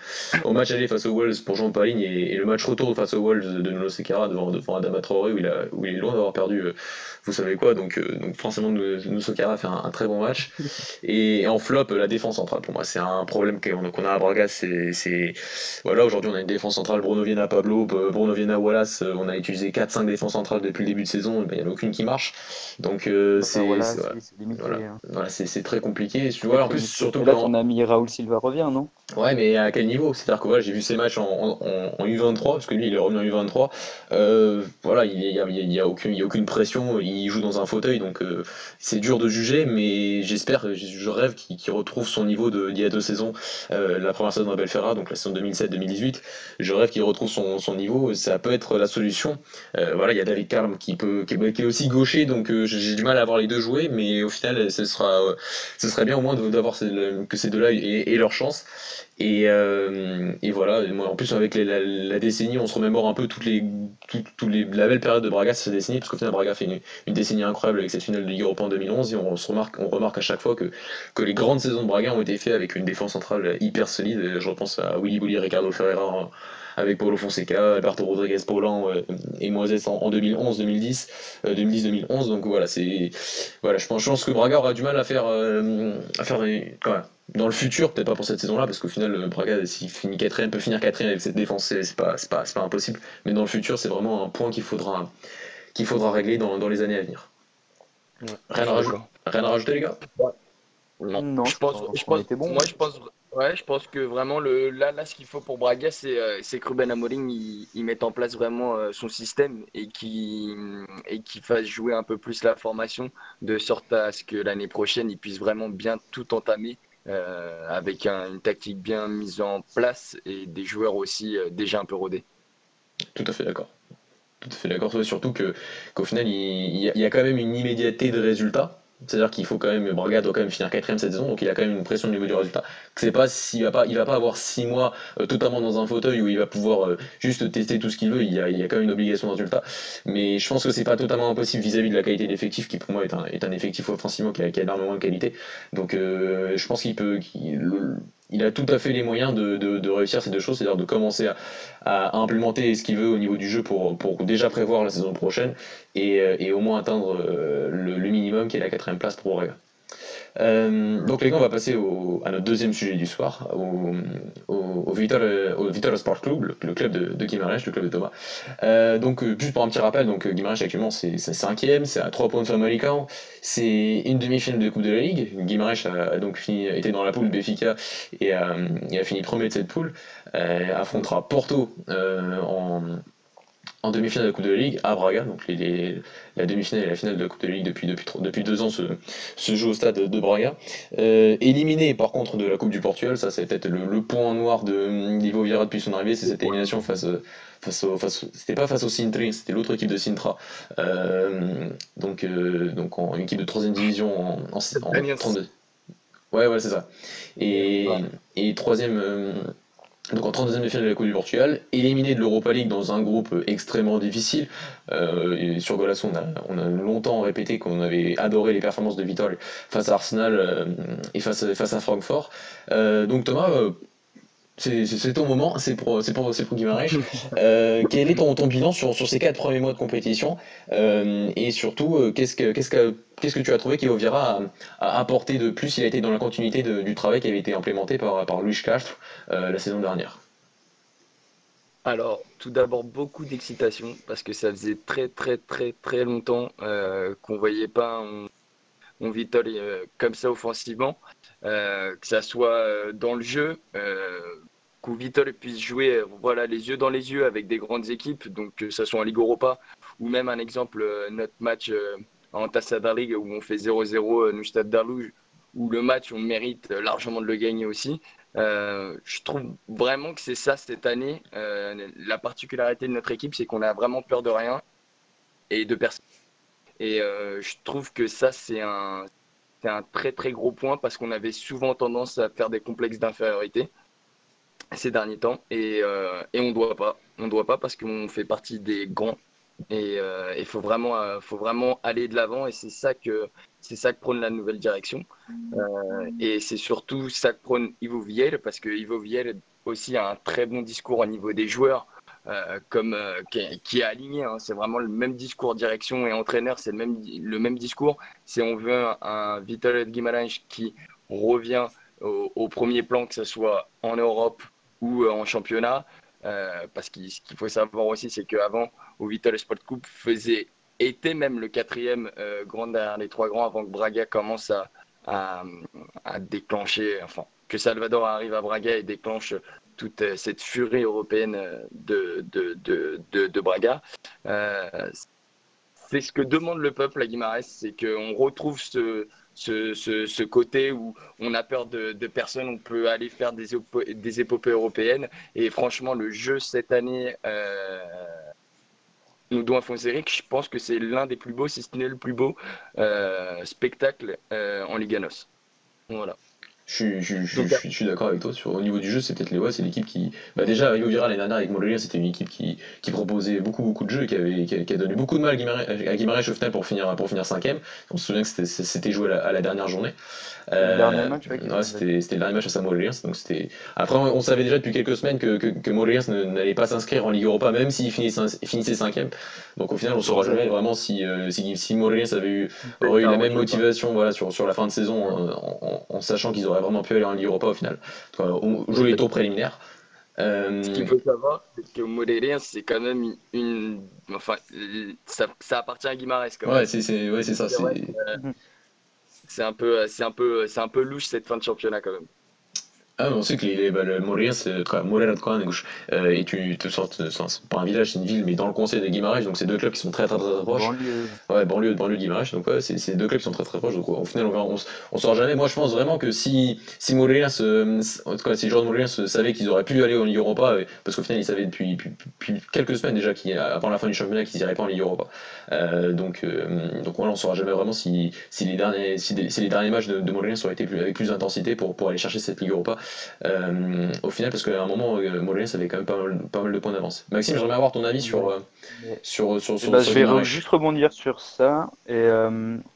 au match aller face aux Wolves pour Jean Paligne et, le match retour face aux Wolves de Nuno Sequeira devant, devant Adama Traoré où il, a, où il est loin d'avoir perdu. Euh, vous savez quoi donc euh, donc forcément Nuno Sequeira fait un, très bon match et en flop la défense centrale pour moi c'est un problème qu'on a à Braga c'est voilà aujourd'hui on a une défense centrale Bruno Viena Pablo Bruno Viena Wallace euh, on a utilisé 4-5 défenses centrales depuis le début de saison, ben, il n'y en a aucune qui marche. Donc euh, c'est voilà, très compliqué. Tu vois, en plus, surtout là, ton ami Raoul Silva revient, non? Ouais, mais à quel niveau? C'est-à-dire que j'ai vu ces matchs en, U23, parce que lui, il est revenu en U23. Euh, voilà, il n'y a, y a, aucune, a aucune pression, il joue dans un fauteuil, donc c'est dur de juger, mais j'espère, je rêve qu'il retrouve son niveau d'il y a deux saisons, la première saison de Belfera, donc la saison 2007-2018. Je rêve qu'il retrouve son, son niveau. Ça peut être la solution. Euh, voilà, il y a David Carm qui peut, qui, est aussi gaucher, donc euh, j'ai du mal à avoir les deux jouer, mais au final, ce sera, euh, ce serait bien au moins d'avoir que ces deux-là aient, leur chance. Et, voilà, en plus avec la, décennie, on se remémore un peu toutes les, toutes, les, la belle période de Braga cette décennie, parce qu'au final Braga fait une, décennie incroyable avec cette finale de Ligue en 2011, et on, se remarque, on remarque à chaque fois que, que les grandes saisons de Braga ont été faites avec une défense centrale hyper solide. Je repense à Willy Bouli, Ricardo Ferreira avec Paulo Fonseca, Alberto Rodriguez Paulan euh, et Moises en, 2011, 2010, 2010, 2011. Donc voilà, c'est voilà, je pense, je pense que Braga aura du mal à faire euh, à faire dans le futur, peut-être pas pour cette saison-là, parce qu'au final, Braga, s'il finit quatrième, peut finir quatrième avec cette défense, c'est pas, pas, pas impossible. Mais dans le futur, c'est vraiment un point qu'il faudra, qu'il faudra régler dans, dans, les années à venir. rien, à rien, à rajouter, les gars? Non, je pense, je pense, bon, moi, je pense, Ouais, je pense que vraiment, le, là, là ce qu'il faut pour Braga, c'est euh, que Ruben Amorim il, mette en place vraiment euh, son système et qu'il et fasse jouer un peu plus la formation de sorte à ce que l'année prochaine, il puisse vraiment bien tout entamer euh, avec une tactique bien mise en place et des joueurs aussi déjà un peu rodés. Tout à fait d'accord. Tout à fait d'accord, surtout qu'au final, il, il y a quand même une immédiateté de résultat c'est-à-dire qu'il faut quand même, Braga doit quand même finir quatrième cette saison, donc il a quand même une pression au niveau du résultat. C'est pas s'il va pas, il va pas avoir six mois euh, totalement dans un fauteuil où il va pouvoir euh, juste tester tout ce qu'il veut. Il y, a, il y a quand même une obligation de résultat. Mais je pense que c'est pas totalement impossible vis-à-vis de la qualité d'effectif qui pour moi est un, est un effectif offensivement qui a, qui a énormément de qualité. Donc euh, je pense qu'il peut, il a tout à fait les moyens de, réussir ces deux choses, c'est-à-dire de commencer à, implémenter ce qu'il veut au niveau du jeu pour, déjà prévoir la saison prochaine et, euh, au moins atteindre euh, le, minimum qui est la quatrième place pour Braga. Euh, donc les gars, on va passer à notre deuxième sujet du soir, au, au, Vitor, au Sport Club, le, club de, de le club de Thomas. Euh, donc euh, juste pour un petit rappel, donc Guimarães actuellement c'est cinquième, c'est à 3 points de Famalicão, c'est une demi-finale de Coupe de la Ligue. Guimarães a, donc fini, été dans la poule Béfica et a, et a fini premier de cette poule. affrontera Porto en en demi-finale de la Coupe de la Ligue à Braga. Donc la demi-finale et la finale de la Coupe de la Ligue depuis, depuis, depuis deux ans se, se joue au stade de Braga. Euh, éliminé par contre de la Coupe du Portugal, ça c'est peut-être le, point noir de Ivo Vieira depuis son arrivée, c'est cette élimination face, face au, face, c'était pas face au Sintri, c'était l'autre équipe de Sintra. Euh, donc, euh, donc en une équipe de troisième division en, en, en 32. Ouais, ouais, c'est ça. Et, et troisième donc en 32e de finale de la Coupe du Portugal, éliminé de l'Europa League dans un groupe extrêmement difficile. Euh, sur Golasso, on a, longtemps répété qu'on avait adoré les performances de Vitor face à Arsenal euh, et face, face à Francfort. Euh, donc Thomas, c'est ton moment, c'est pour, c'est pour, pour euh, quel est ton, ton bilan sur, sur, ces quatre premiers mois de compétition euh, Et surtout, euh, qu'est-ce que, qu'est-ce que, qu'est-ce que tu as trouvé qu'Ovira a, a apporté de plus Il a été dans la continuité du travail qui avait été implémenté par, par Luis Castro la saison dernière? Alors, tout d'abord, beaucoup d'excitation parce que ça faisait très, très, très, très longtemps qu'on voyait pas un, un comme ça offensivement. Euh, que ça soit euh, dans le jeu, euh, que puisse jouer voilà, les yeux dans les yeux avec des grandes équipes, donc que ce soit en Ligue Europa ou même un exemple, notre match en Tassada League où on fait 0-0 nous Stade Darlouge, où le match on mérite largement de le gagner aussi. je trouve vraiment que c'est ça cette année. la particularité de notre équipe, c'est qu'on a vraiment peur de rien et de personne. Et je trouve que ça, c'est un, c'est un très très gros point parce qu'on avait souvent tendance à faire des complexes d'infériorité ces derniers temps et, euh, et on ne doit pas. On doit pas parce qu'on fait partie des grands. Et il faut, vraiment, faut vraiment aller de l'avant. Et c'est ça que c'est ça que prône la nouvelle direction. et c'est surtout ça que prône Ivo Viel, parce que Ivo Viel aussi a un très bon discours au niveau des joueurs. Euh, comme euh, qui, est, aligné. Hein. C'est vraiment le même discours direction et entraîneur, c'est le même, le même discours. C'est on veut un, un Vital Guimarães qui revient au, premier plan, que ce soit en Europe ou euh, en championnat. parce qu'il faut savoir aussi, c'est qu'avant, au Vital Sport Coupe, faisait, était même le quatrième grand derrière les trois grands avant que Braga commence à, à déclencher, enfin, que Salvador arrive à Braga et déclenche toute euh, cette furie européenne euh, de, de, de, Braga. Euh, c'est ce que demande le peuple à Guimarães, c'est qu'on retrouve ce, ce, côté où on a peur de, de, personne, on peut aller faire des, des épopées européennes. Et franchement, le jeu cette année, nous doit Fonzeric, je pense que c'est l'un des plus beaux, si ce n'est le plus beau spectacle en Liganos. Voilà. Je, je, je, je, suis d'accord avec toi sur au niveau du jeu c'est peut-être les ouais, c'est l'équipe qui bah déjà Vira l'année dernière avec Montpellier c'était une équipe qui, qui proposait beaucoup beaucoup de jeux et qui, avait, qui, a, donné beaucoup de mal à Guimarães au final pour finir pour finir cinquième. On se souvient que c'était joué à la, dernière journée. Euh, le dernier match ouais, c'était le dernier match à Montpellier donc c'était après on, savait déjà depuis quelques semaines que, que, que n'allait pas s'inscrire en Ligue Europa même s'il finissait, finissait cinquième. Donc au final on saura jamais vraiment si euh, si, si avait eu aurait eu la même motivation voilà sur, sur la fin de saison en, en sachant qu'ils auraient vraiment pu aller en Ligue Europa au final. jouer les tours préliminaires. Euh... Ce qu'il faut savoir, c'est que Morelia, c'est quand même une. Enfin, ça, ça appartient à Guimarães. Quand même. Ouais, c'est ouais, ça. C'est un, peu, un, peu, un peu louche cette fin de championnat quand même. Ah, on sait que les, bah, le Moreirense, Moreirense euh, est une, sorte, pas un village, c'est une ville, mais dans le conseil de Guimarães, donc c'est deux clubs qui sont très très très, proches. Banlieue. Ouais, banlieue, banlieue de Guimarães, donc ouais, c'est deux clubs qui sont très très proches, donc au final on, on, on saura jamais. Moi je pense vraiment que si, si euh, en tout cas si savaient qu'ils auraient pu aller en Ligue Europa, euh, parce qu'au final ils savaient depuis, depuis, quelques semaines déjà, avant la fin du championnat, qu'ils n'iraient pas en Ligue Europa. Euh, donc, euh, donc voilà, on saura jamais vraiment si, si, les, derniers, si, les derniers matchs de, de auraient été plus, avec plus d'intensité pour, pour aller chercher cette Ligue Europa. Euh, au final, parce qu'à un moment, euh, ça avait quand même pas mal, pas mal de points d'avance. Maxime, j'aimerais avoir ton avis sur, euh, sur, sur, sur, bah, Je vais juste rebondir sur ça, et,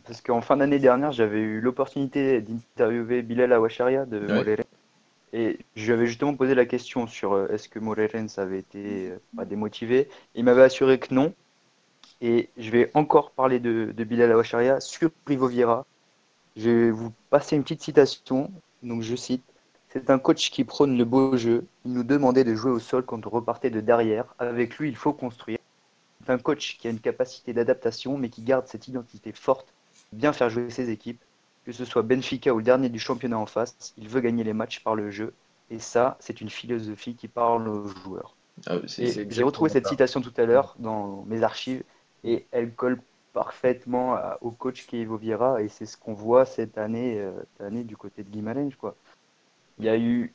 parce qu'en fin d'année dernière, j'avais eu l'opportunité d'interviewer Bilal Awacharia de ouais. Et je lui avais justement posé la question sur est-ce que Moreirense avait été démotivé. Il m'avait assuré que non. Et je vais encore parler de, de Bilal Awacharia sur Rivoviera. Je vais vous passer une petite citation. Donc je cite c'est un coach qui prône le beau jeu. Il nous demandait de jouer au sol quand on repartait de derrière. Avec lui, il faut construire. C'est un coach qui a une capacité d'adaptation, mais qui garde cette identité forte, bien faire jouer ses équipes. Que ce soit Benfica ou le dernier du championnat en face, il veut gagner les matchs par le jeu. Et ça, c'est une philosophie qui parle aux joueurs. Ah j'ai retrouvé cette citation tout à l'heure dans mes archives et elle colle parfaitement au coach qui Vieira et c'est ce qu'on voit cette année, euh, cette année du côté de Guimarães. Quoi il y a eu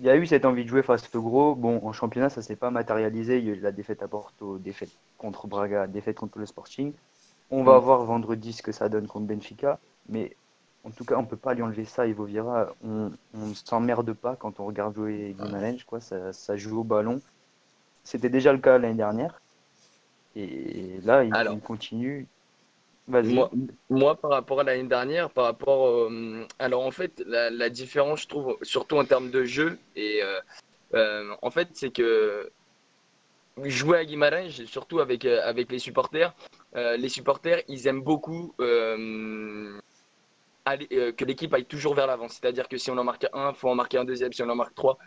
il y a eu cette envie de jouer face au gros. Bon, en championnat, ça s'est pas matérialisé. Il y a eu la défaite à Porto, défaite contre Braga, défaite contre le Sporting. On va mm. voir vendredi ce que ça donne contre Benfica. Mais en tout cas, on peut pas lui enlever ça. Ivo Vira, on ne s'emmerde pas quand on regarde jouer Guimarães. Quoi. Ça, ça joue au ballon. C'était déjà le cas l'année dernière. Et là, il, il continue. Moi, moi, par rapport à l'année dernière, par rapport. Euh, alors, en fait, la, différence, je trouve, surtout en termes de jeu, et euh, euh, en fait, c'est que jouer à Guimarães, surtout avec, avec les supporters, les supporters, ils aiment beaucoup aller, que l'équipe aille toujours vers l'avant. C'est-à-dire que si on en marque un, il faut en marquer un deuxième, si on en marque trois.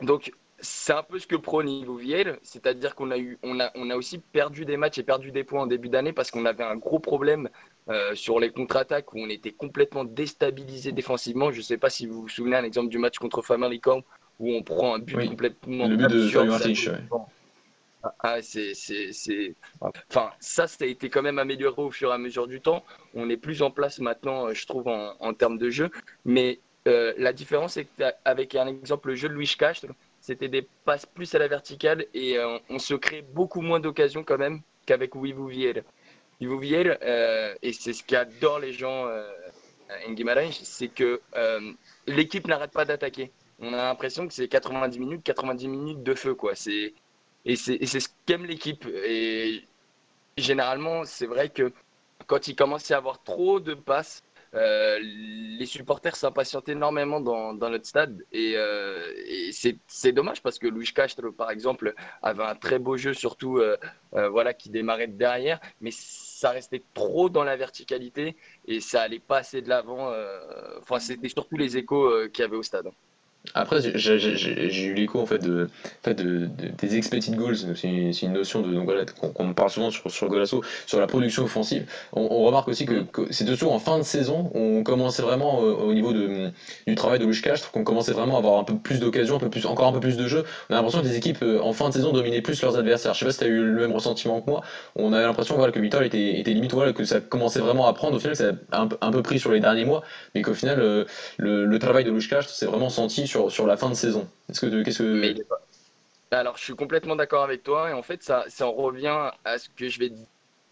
Donc, c'est un peu ce que prône Ivo c'est-à-dire qu'on a, eu, on a, on a aussi perdu des matchs et perdu des points en début d'année parce qu'on avait un gros problème euh, sur les contre-attaques où on était complètement déstabilisé défensivement. Je ne sais pas si vous vous souvenez un exemple du match contre Famalicão où on prend un but complètement le but de ah, c'est, Enfin, ça, ça a été quand même amélioré au fur et à mesure du temps. On est plus en place maintenant, euh, je trouve, en, termes de jeu. Mais euh, la différence, c'est qu'avec un exemple, le jeu de Louis Castro, c'était des passes plus à la verticale et euh, on se crée beaucoup moins d'occasions quand même qu'avec Wivu Viel. euh, et c'est ce qu'adorent les gens euh, en Guimarães, c'est que euh, l'équipe n'arrête pas d'attaquer. On a l'impression que c'est 90 minutes, 90 minutes de feu. quoi. C'est Et c'est ce qu'aime l'équipe. Et généralement, c'est vrai que quand il commence à avoir trop de passes, euh, les supporters s'impatientent énormément dans, notre stade et, euh, c'est dommage parce que Louis Castro, par exemple, avait un très beau jeu, surtout euh, voilà, qui démarrait de derrière, mais ça restait trop dans la verticalité et ça allait pas assez de l'avant. Enfin, c'était surtout les échos qu'il y avait au stade. Après, j'ai eu l'écho en fait, de, fait de, des expected goals, c'est une, notion de, voilà, qu'on parle souvent sur, sur Golasso, sur la production offensive. On, remarque aussi que, c'est toujours en fin de saison, on commençait vraiment euh, au niveau de, du travail de Lushka, je qu'on commençait vraiment à avoir un peu plus d'occasions, encore un peu plus de jeu. On a l'impression que les équipes euh, en fin de saison dominaient plus leurs adversaires. Je sais pas si tu as eu le même ressentiment que moi. On avait l'impression que Vitol était, était limite, que ça commençait vraiment à prendre. Au final, ça a un, peu pris sur les derniers mois, mais qu'au final, euh, le, le, travail de Lushka, c'est vraiment senti sur sur, la fin de saison. Est-ce que, qu'est-ce que... Alors, je suis complètement d'accord avec toi. Et en fait, ça, ça en revient à ce que je vais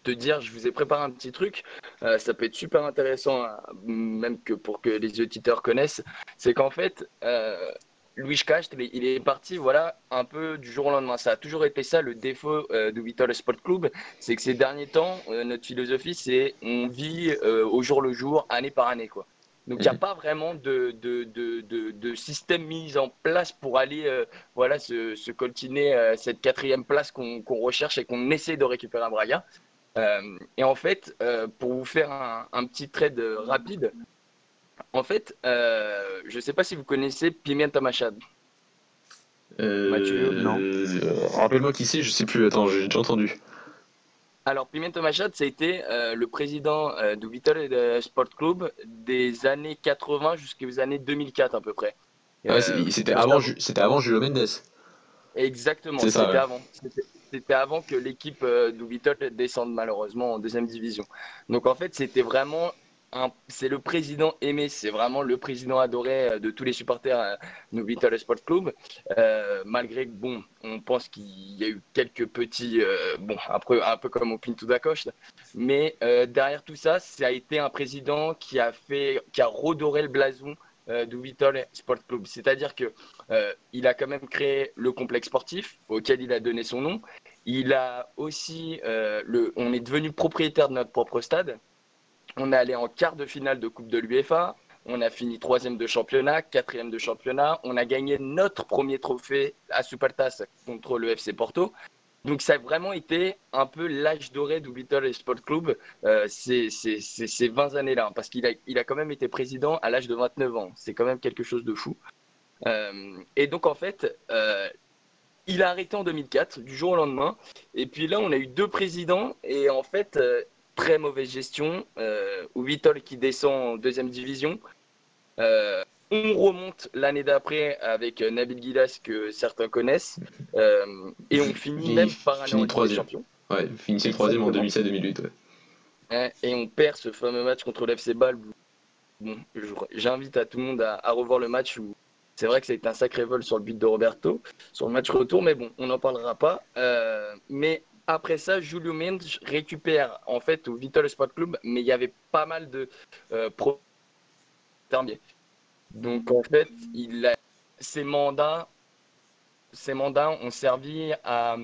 te dire. Je vous ai préparé un petit truc. Euh, ça peut être super intéressant, hein, même que pour que les auditeurs connaissent. C'est qu'en fait, euh, Louis Cacht, il est parti voilà, un peu du jour au lendemain. Ça a toujours été ça le défaut euh, de Vital Sport Club. C'est que ces derniers temps, notre philosophie, c'est on vit au jour le jour, année par année. quoi. Donc il n'y a mhm. pas vraiment de, de, de, de, système mis en place pour aller euh, voilà, se, se coltiner euh, cette quatrième place qu'on recherche et qu'on essaie de récupérer à Braga. Euh, et en fait, pour vous faire un, un, petit trade rapide, en fait, je ne sais pas si vous connaissez Pimienta Machad. Mathieu, non. Rappelle-moi qui c'est, je ne sais plus. Attends, j'ai déjà entendu. Alors, Pimiento Machado, ça a été euh, le président euh, du Vitória Sport Club des années 80 jusqu'aux années 2004 à peu près. Ah c'était avant, c'était avant Julio Mendes. Exactement, c'était avant. C'était avant que l'équipe euh, du descende malheureusement en deuxième division. Donc en fait, c'était vraiment c'est le président aimé, c'est vraiment le président adoré euh, de tous les supporters euh, de Sport Club. Euh, malgré que, bon, on pense qu'il y a eu quelques petits, bon, un peu, un peu comme au Pinto da mais derrière tout ça, ça a été un président qui a fait, qui a redoré le blason du Vital Sport Club. C'est-à-dire que il a quand même créé le complexe sportif auquel il a donné son nom. Il a aussi, le, on est devenu propriétaire de notre propre stade. On est allé en quart de finale de Coupe de l'UEFA. On a fini troisième de championnat, quatrième de championnat. On a gagné notre premier trophée à Supertas contre le FC Porto. Donc ça a vraiment été un peu l'âge doré du Beatle Sport Club euh, ces, 20 années-là, parce qu'il a, il a quand même été président à l'âge de 29 ans. C'est quand même quelque chose de fou. Euh, et donc en fait, euh, il a arrêté en 2004, du jour au lendemain. Et puis là, on a eu deux présidents, et en fait, très mauvaise gestion, euh, ou Vitol qui descend en deuxième division. Euh, on remonte l'année d'après avec Nabil Guidas que certains connaissent, euh, et on finit même par aller en troisième. champion. Ouais, finissait troisième en 2007-2008. Et on perd ce fameux match contre l'FC Ball. Bon, j'invite à tout le monde à, revoir le match où c'est vrai que c'était un sacré vol sur le but de Roberto, sur le match retour, mais bon, on n'en parlera pas. mais après ça, Julio Mendes récupère en fait au Vital Sport Club, mais il y avait pas mal de euh, pro Donc en fait, il a, ses mandats, ses mandats ont servi à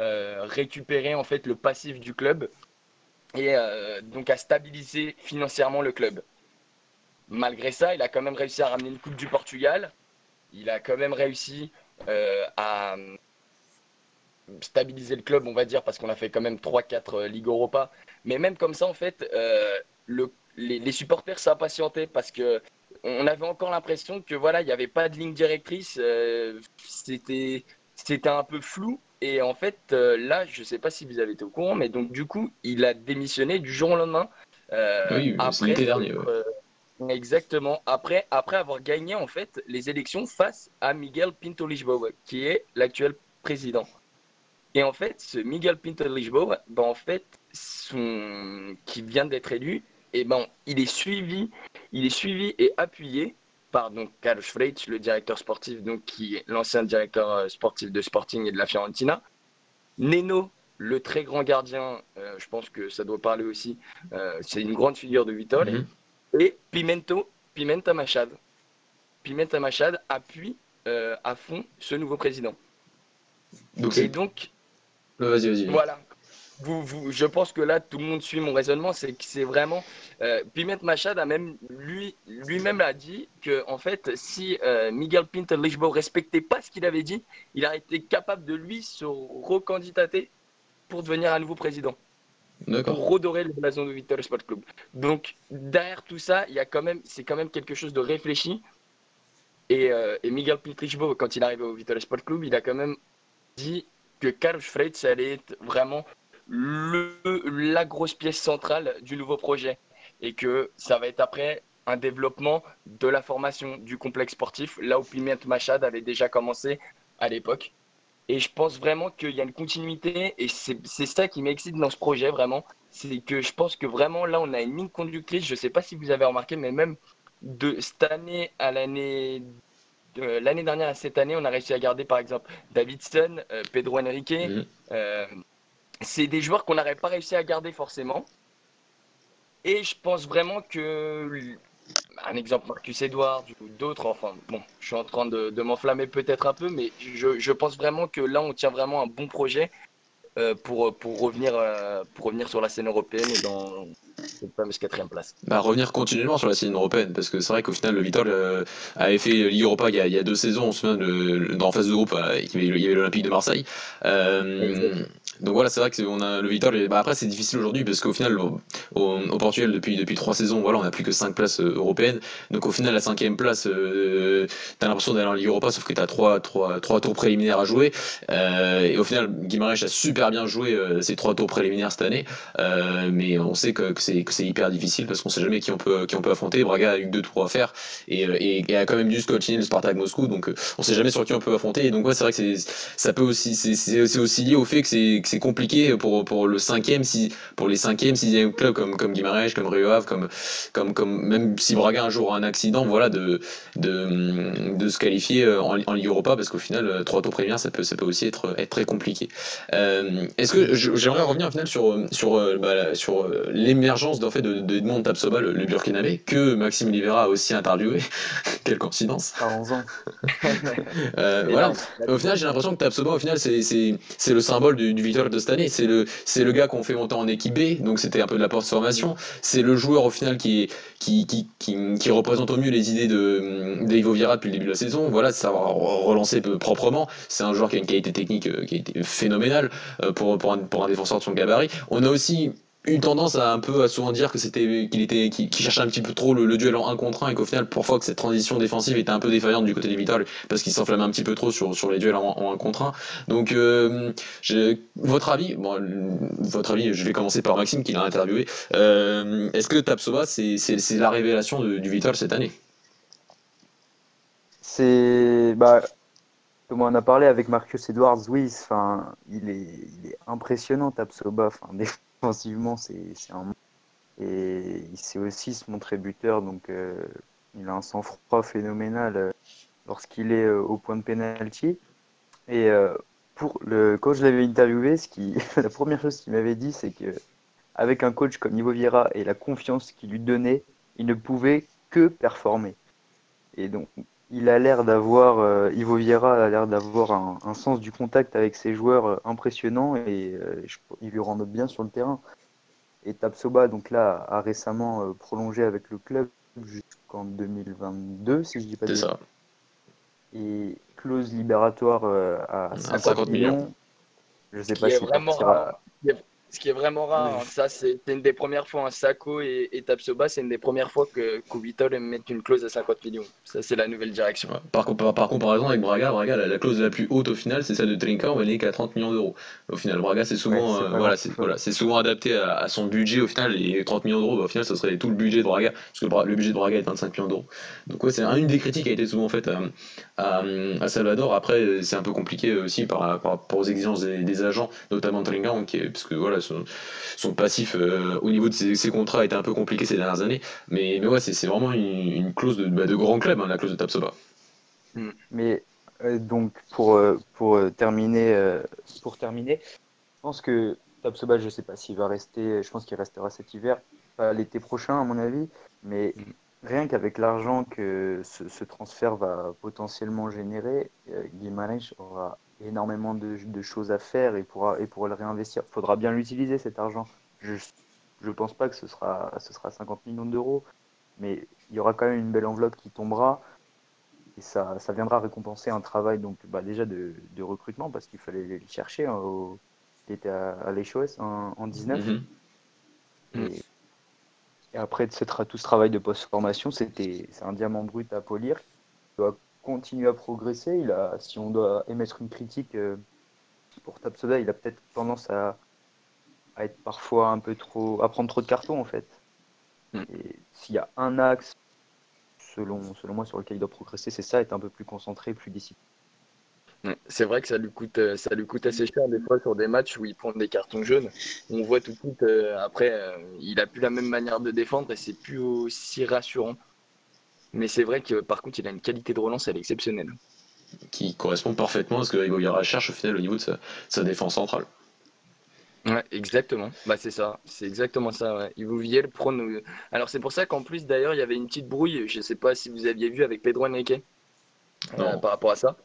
euh, récupérer en fait le passif du club et euh, donc à stabiliser financièrement le club. Malgré ça, il a quand même réussi à ramener une coupe du Portugal. Il a quand même réussi à stabiliser le club, on va dire, parce qu'on a fait quand même 3-4 euh, Ligue Europa. Mais même comme ça, en fait, euh, le, les, supporters s'impatientaient parce que on avait encore l'impression que voilà, il n'y avait pas de ligne directrice. Euh, c'était c'était un peu flou. Et en fait, là, je ne sais pas si vous avez été au courant, mais donc du coup, il a démissionné du jour au lendemain. oui, après, dernier. exactement. Après, après avoir gagné en fait les élections face à Miguel Pinto Lisboa, qui est l'actuel président. Et en fait, ce Miguel Pinto de Lisboa, ben, en fait, son... qui vient d'être élu, et ben, il est suivi, il est suivi et appuyé par donc Carlos Freitz, le directeur sportif, donc qui est l'ancien directeur euh, sportif de Sporting et de la Fiorentina. Neno, le très grand gardien, euh, je pense que ça doit parler aussi, euh, c'est une grande figure de Vitol. Mhm. Et Pimento, Pimenta Machad. Pimenta Machad appuie à fond ce nouveau président. Et donc, vas-y, vas-y. Voilà. Vous, vous, je pense que là, tout le monde suit mon raisonnement. C'est que c'est vraiment. Euh, Piment Machad a même lui lui-même a dit que en fait, si euh, Miguel Pinto Lisboa respectait pas ce qu'il avait dit, il aurait été capable de lui se recandidater pour devenir un nouveau président. Pour redorer le blason de Victor Sport Club. Donc derrière tout ça, il y a quand même, c'est quand même quelque chose de réfléchi. Et, euh, et Miguel Pinto quand il est arrivé au Victor Sport Club, il a quand même dit que Carlos Freitz allait être vraiment la grosse pièce centrale du nouveau projet et que ça va être après un développement de la formation du complexe sportif, là où Piment Machad avait déjà commencé à l'époque. Et je pense vraiment qu'il y a une continuité et c'est ça qui m'excite dans ce projet vraiment. C'est que je pense que vraiment là on a une ligne conductrice. Je ne sais pas si vous avez remarqué, mais même de cette année à l'année l'année dernière à cette année, on a réussi à garder par exemple Davidson, euh, Pedro Henrique. Mhm. Euh, c'est des joueurs qu'on n'aurait pas réussi à garder forcément. Et je pense vraiment que un exemple Marcus Edwards ou d'autres, enfin bon, je suis en train de, m'enflammer peut-être un peu, mais je, pense vraiment que là on tient vraiment un bon projet euh, pour, pour, revenir, pour revenir sur la scène européenne et dans, cette fameuse quatrième place. Bah, revenir continuellement sur la scène européenne, parce que c'est vrai qu'au final, le Vital euh, avait fait Ligue Europa il y, a, deux saisons, on se souvient, de, dans phase de groupe, euh, il y avait l'Olympique de Marseille. Euh, donc voilà, c'est vrai que on a le Vital. Bah, après, c'est difficile aujourd'hui, parce qu'au final, au, Portugal, depuis, depuis trois saisons, voilà, on n'a plus que cinq places européennes. Donc au final, la cinquième place, t'as l'impression d'aller en Ligue Europa, sauf que t'as trois, trois, trois tours préliminaires à jouer. et au final, Guimarães a super bien joué ces trois tours préliminaires cette année, mais on sait que, que que c'est hyper difficile parce qu'on sait jamais qui on peut, qui on peut affronter. Braga a eu deux tours à faire et, euh, et, a quand même dû scotcher le Spartak Moscou, donc euh, on sait jamais sur qui on peut affronter. Et donc ouais, c'est vrai que ça peut aussi, c'est aussi lié au fait que c'est compliqué pour, pour le cinquième, si, pour les cinquièmes, sixième clubs comme, comme Guimarães, comme Rio Ave, comme, comme, comme, même si Braga un jour a un accident, voilà, de, de, de se qualifier euh, en, en Ligue Europa parce qu'au final, trois tours préliminaires, ça peut, ça peut aussi être, être très compliqué. Est-ce que j'aimerais revenir au final sur, sur, bah, sur l'émergence en fait, de, de Edmond Tapsoba, le, Burkinabé, que Maxime Livera a aussi interviewé. Quelle coïncidence. Parlons-en. euh, voilà. Au final, j'ai l'impression que Tapsoba, au final, c'est le symbole du, du De cette année. C'est le, le gars qu'on fait monter en équipe B, donc c'était un peu de la post-formation. C'est le joueur, au final, qui, représente au mieux les idées de d'Ivo Vieira depuis le début de la saison. Voilà, ça va relancer proprement. C'est un joueur qui a une qualité technique euh, qui a phénoménale euh, pour, pour, un, pour un défenseur de son gabarit. On a aussi eu tendance à un peu à souvent dire que c'était qu'il était qu'il cherchait un petit peu trop le, duel en 1 contre 1 et qu'au final parfois que cette transition défensive était un peu défaillante du côté des Vital parce qu'il s'enflammait un petit peu trop sur, sur les duels en, 1 contre 1 donc euh, votre avis bon, votre avis je vais commencer par Maxime qui l'a interviewé euh, est-ce que Tapsova c'est la révélation du Vital cette année? C'est bah comme on a parlé avec Marcus Edwards, oui, enfin, il est, il est impressionnant, Tapsoba. Enfin, Offensivement, c'est un. Et il sait aussi se montrer buteur, donc euh, il a un sang-froid phénoménal euh, lorsqu'il est euh, au point de pénalty. Et pour le, quand je l'avais interviewé, ce qui, la première chose qu'il m'avait dit, c'est que avec un coach comme Ivo Vieira et la confiance qu'il lui donnait, il ne pouvait que performer. Et donc, il a l'air d'avoir, euh, Ivo Vieira a l'air d'avoir un, sens du contact avec ses joueurs euh, impressionnant et euh, il lui rend bien sur le terrain. Et Tapsoba, donc là, a récemment prolongé avec le club jusqu'en 2022, si je dis pas de ça. Et clause libératoire à 50, millions. Je sais pas si vraiment, ce qui est vraiment rare. Hein. Ça, c'est une des premières fois. Un Sako et, et Tapsoba, c'est une des premières fois que Kubitol met une clause à 50 millions. Ça, c'est la nouvelle direction. Par, par, par, comparaison avec Braga, Braga la, clause la plus haute au final, c'est celle de Trinka, on est qu'à 30 millions d'euros. Au final, Braga, c'est souvent, euh, voilà, c'est voilà, souvent adapté à, son budget au final. Et 30 millions d'euros, bah, au final, ce serait tout le budget de Braga, parce que le budget de Braga est 25 millions d'euros. Donc, ouais, c'est une des critiques qui a été souvent faite à, à, Salvador. Après, c'est un peu compliqué aussi par, rapport aux exigences des, agents, notamment Trinka, qui est, parce que voilà, son, passif euh, au niveau de ses, contrats a été un peu compliqué ces dernières années. Mais, mais ouais, c'est vraiment une, clause de, bah, de grand club, hein, la clause de Tapsoba. Hmm. Mais euh, donc pour, euh, pour, terminer, pour terminer, je pense que Tapsoba, je ne sais pas s'il va rester, je pense qu'il restera cet hiver, pas l'été prochain à mon avis, mais rien qu'avec l'argent que ce, transfert va potentiellement générer, Guimarães aura énormément de, de choses à faire et pourra, et pourra le réinvestir. Il faudra bien l'utiliser cet argent. Je ne pense pas que ce sera, ce sera 50 millions d'euros, mais il y aura quand même une belle enveloppe qui tombera et ça, ça viendra récompenser un travail donc bah, déjà de, de recrutement parce qu'il fallait les chercher. Hein, au, il était à, à l'HOS en, en 19. Mhm. Et, et après ce tout ce travail de post-formation, c'était c'est un diamant brut à polir. Doit continuer à progresser. Il a, si on doit émettre une critique euh, pour Tapsoda, il a peut-être tendance à, à être parfois un peu trop, à prendre trop de cartons en fait. Mm. Et s'il y a un axe, selon, selon moi, sur lequel il doit progresser, c'est ça, être un peu plus concentré, plus discipliné. C'est vrai que ça lui coûte, euh, ça lui coûte assez cher des fois sur des matchs où il prend des cartons jaunes. On voit tout de suite euh, après, euh, il a plus la même manière de défendre et c'est plus aussi rassurant. Mais c'est vrai que par contre, il a une qualité de relance, elle est exceptionnelle. Qui correspond parfaitement à ce que Vieira cherche au final au niveau de sa, sa défense centrale. Ouais, exactement. Bah c'est ça, c'est exactement ça. Ouais. Ivo Viel prône. euh, Alors c'est pour ça qu'en plus d'ailleurs il y avait une petite brouille. Je sais pas si vous aviez vu avec Pedro Henrique euh, par rapport à ça.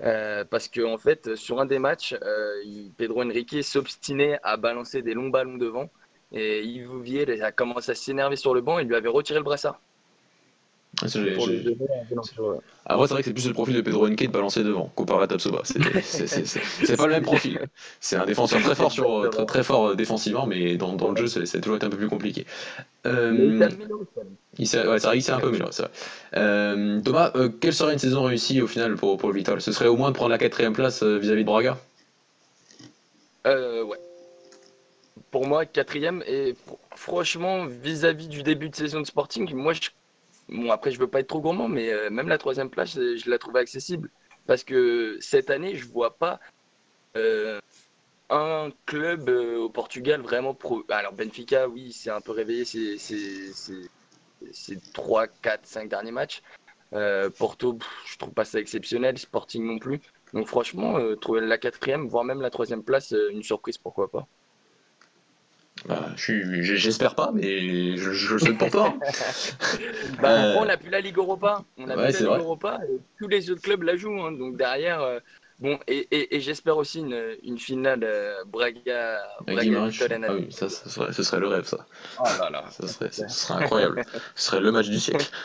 Euh, parce que en fait sur un des matchs, euh, Pedro Henrique s'obstinait à balancer des longs ballons devant et Ivo Viel a commencé à s'énerver sur le banc et lui avait retiré le brassard. C'est vrai que c'est plus le profil de Pedro Henrique de balancer devant, comparé à Tapsoba. C'est c'est- c'est- c'est- c'est pas le même profil. C'est un défenseur très fort, sur, très, très fort euh, défensivement, mais dans, dans le jeu, c'est c'est toujours été un peu plus compliqué. Euh, il s'est ouais, un peu vrai. Euh, Thomas, euh, quelle serait une saison réussie au final pour, pour le Vital? Ce serait au moins de prendre la quatrième place euh, vis-à-vis de Braga? Euh, ouais. Pour moi, quatrième. Et fr- franchement, vis-à-vis du début de saison de Sporting, moi, je... bon, après, je veux pas être trop gourmand, mais euh, même la troisième place, je, je la trouvais accessible. Parce que cette année, je vois pas euh, un club euh, au Portugal vraiment pro. Alors, Benfica, oui, c'est un peu réveillé ces, ces, ces, ces 3, 4, 5 derniers matchs. Euh, Porto, je trouve pas ça exceptionnel. Sporting non plus. Donc franchement, euh, trouver la quatrième, voire même la troisième place, euh, une surprise, pourquoi pas. Bah, je J'espère pas, mais je, je le souhaite pour toi. Bah, Euh, on n'a plus la Ligue Europa. On ouais, plus la. Ligue Europa. tous les autres clubs la jouent. hein. donc derrière, euh, bon, et, et, et j'espère aussi une, une finale euh, Braga, Braga Ah oui, ça, ça serait, ce serait le rêve, ça. Oh là là. Ça serait, ce serait incroyable. Ce serait le match du siècle.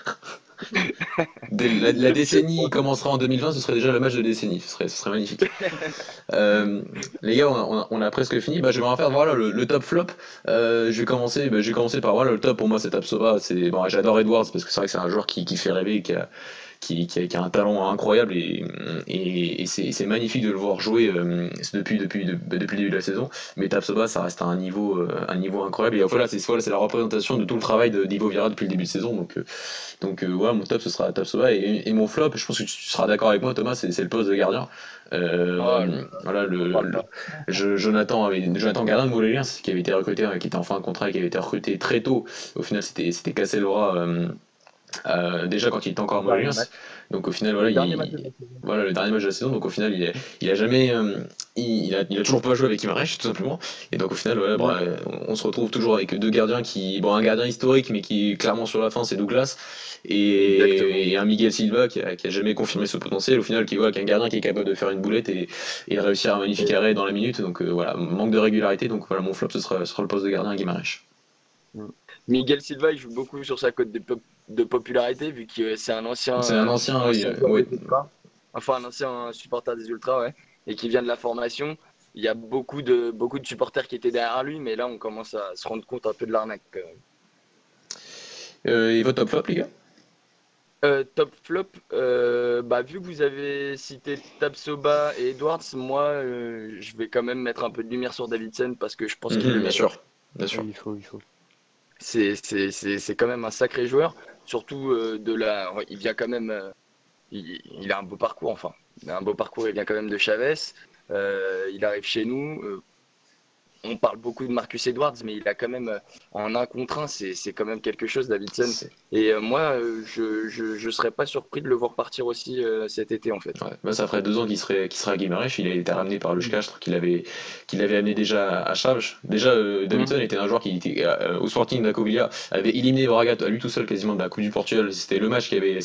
La, la décennie commencera en 2020, ce serait déjà le match de décennie. Ce serait, ce serait magnifique. Euh, les gars, on a, on a- on a presque fini. Bah, je vais en faire voilà, le, le top flop. Euh, je, vais commencer, bah, je vais commencer par voilà, le top pour moi, c'est Tapsoba. C'est, bon, j'adore Edwards parce que c'est vrai que c'est un joueur qui, qui fait rêver, qui a, qui, qui a, qui a un talent incroyable et, et, et c'est, magnifique de le voir jouer euh, depuis, depuis, de- depuis le début de la saison. Mais Tapsoba, ça reste à un niveau, euh, un niveau incroyable. Et voilà, c'est, voilà, la représentation de tout le travail de d'Ivo Vieira depuis le début de saison. Donc, euh, donc euh, ouais, mon top ce sera Tapsoba et, et mon flop, je pense que tu seras d'accord avec moi Thomas, c'est, le poste de gardien. Euh, le- voilà, le, je- Jonathan, avait, Jonathan Gardin de qui avait été recruté, euh, qui était en fin de contrat, qui avait été recruté très tôt. Au final, c'était, cassé euh, euh, déjà quand il était encore à match. Donc au final, voilà, Dernier il, voilà le dernier match de la saison. Donc au final, il, est- il a jamais, euh, il, il a, il a toujours pas joué avec Guimarães tout simplement. Et donc au final, voilà, bah, euh, on, se retrouve toujours avec deux gardiens qui, bon, un gardien historique, mais qui est clairement sur la fin, c'est Douglas, et, et un Miguel Silva qui a, qui a jamais confirmé ce potentiel. Au final, qui voit qu'un gardien qui est capable de faire une boulette et, et réussir un magnifique arrêt dans la minute. Donc euh, voilà, manque de régularité. Donc voilà, mon flop ce sera, ce sera le poste de gardien à Guimarães. Miguel Silva, il joue beaucoup sur sa cote de, pop- de popularité, vu que c'est un ancien. C'est un ancien, oui, ancien euh. Enfin, un ancien supporter des Ultras, ouais. Et qui vient de la formation. Il y a beaucoup de, beaucoup de supporters qui étaient derrière lui, mais là, on commence à se rendre compte un peu de l'arnaque. même. Euh, et votre top flop, les gars? Euh, top flop, euh, bah, vu que vous avez cité Tabsoba et Edwards, moi, euh, je vais quand même mettre un peu de lumière sur Davidson parce que je pense qu'il Mhm, le Bien mérite. sûr, bien sûr. Oui, il faut, il faut. C'est quand même un sacré joueur, surtout euh, de la. Il vient quand même. euh, il, a un beau parcours, enfin. Un beau parcours, il vient quand même de Chavez. Euh, il arrive chez nous. On parle beaucoup de Marcus Edwards, mais il a quand même, euh, en un contre un, c'est quand même quelque chose, Davidson. Et euh, moi, euh, je ne serais pas surpris de le voir partir aussi cet été, en fait. Ouais. Bah, ça ferait deux ans qu'il serait, qu serait à Guimarães. Il a été ramené par le Castres, qu'il avait, qu'il avait amené déjà à Chaves. Déjà, Davidson mm. était un joueur qui était au Sporting d'Acovilla, avait éliminé Braga à lui tout seul quasiment de la Coupe du Portugal. C'était le match qui avait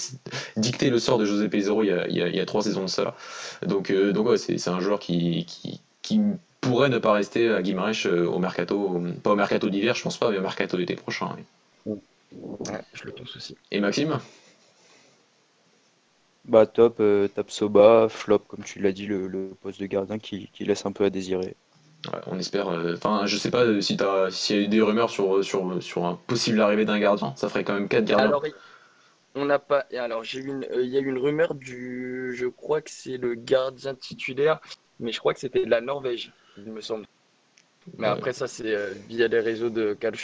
dicté le sort de José Pizarro il y a, il y a, trois saisons de ça. Donc, donc ouais, c'est un joueur qui, qui, qui pourrait ne pas rester à Guimarães euh, au mercato, pas au mercato d'hiver, je pense pas, mais au mercato d'été prochain. je le pense aussi. Et Maxime? Bah top, euh, Soba, flop comme tu l'as dit, le, poste de gardien qui, laisse un peu à désirer. on espère. Euh, enfin, je sais pas euh, si as s'il y a eu des rumeurs sur, sur, sur un possible arrivée d'un gardien. Ça ferait quand même 4 gardiens. Alors, on n'a pas. Alors, j'ai une. Il y a eu une rumeur du. Je crois que c'est le gardien titulaire, mais je crois que c'était de la Norvège il me semble. Mais après, ça, c'est euh, via les réseaux de Karl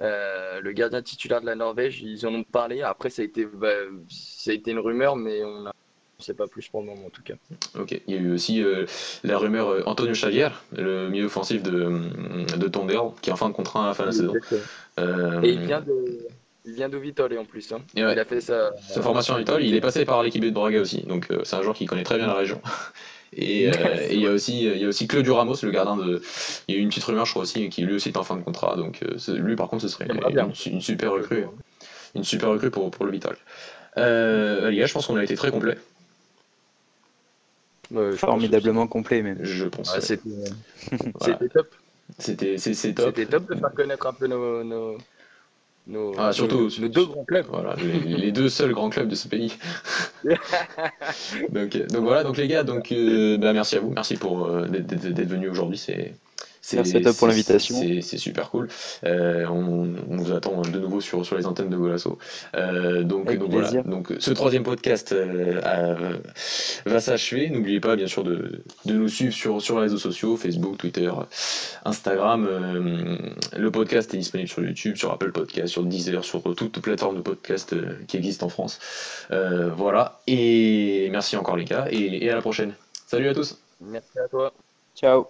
Euh, le gardien titulaire de la Norvège, ils en ont parlé. Après, ça a été, bah, ça a été une rumeur, mais on ne sait pas plus pour le moment, en tout cas. Ok. Il y a eu aussi euh, la rumeur euh, Antonio Xavier, le milieu offensif de, de Tondero, qui est en fin de contrat à la fin de la saison. Et il vient de. Il vient Vitole en plus. Hein. Il a fait sa, sa formation à Vitole. Il est passé par l'équipe de Braga aussi. Donc c'est un joueur qui connaît très bien la région. Et, euh, il y a aussi il y a aussi Claudio Ramos, le gardien de. Il y a eu une petite rumeur, je crois aussi, qui lui aussi est en fin de contrat. Donc euh, lui, par contre, ce serait une, super recrue, une super recrue pour, pour le Vital. Euh, les gars, je pense qu'on a été très complet. Formidablement complet, même. Je pense. C'était top. C'était top. C'était top de faire connaître un peu nos nos, ah, surtout, nos, deux grands clubs. Voilà, les, deux seuls grands clubs de ce pays. donc, donc voilà, donc les gars, donc euh, bah, merci à vous, merci pour euh, d'être venus aujourd'hui, c'est Merci à toi pour l'invitation. C'est super cool. Euh, on, vous attend de nouveau sur, sur les antennes de Golasso. Euh, donc, donc voilà. Donc ce troisième podcast euh, va s'achever. N'oubliez pas bien sûr de, de, nous suivre sur, sur les réseaux sociaux, Facebook, Twitter, Instagram. le podcast est disponible sur YouTube, sur Apple Podcast, sur Deezer, sur toutes les plateformes de podcast qui existent en France. voilà. Et merci encore les gars et, et à la prochaine. Salut à tous. Merci à toi. Ciao.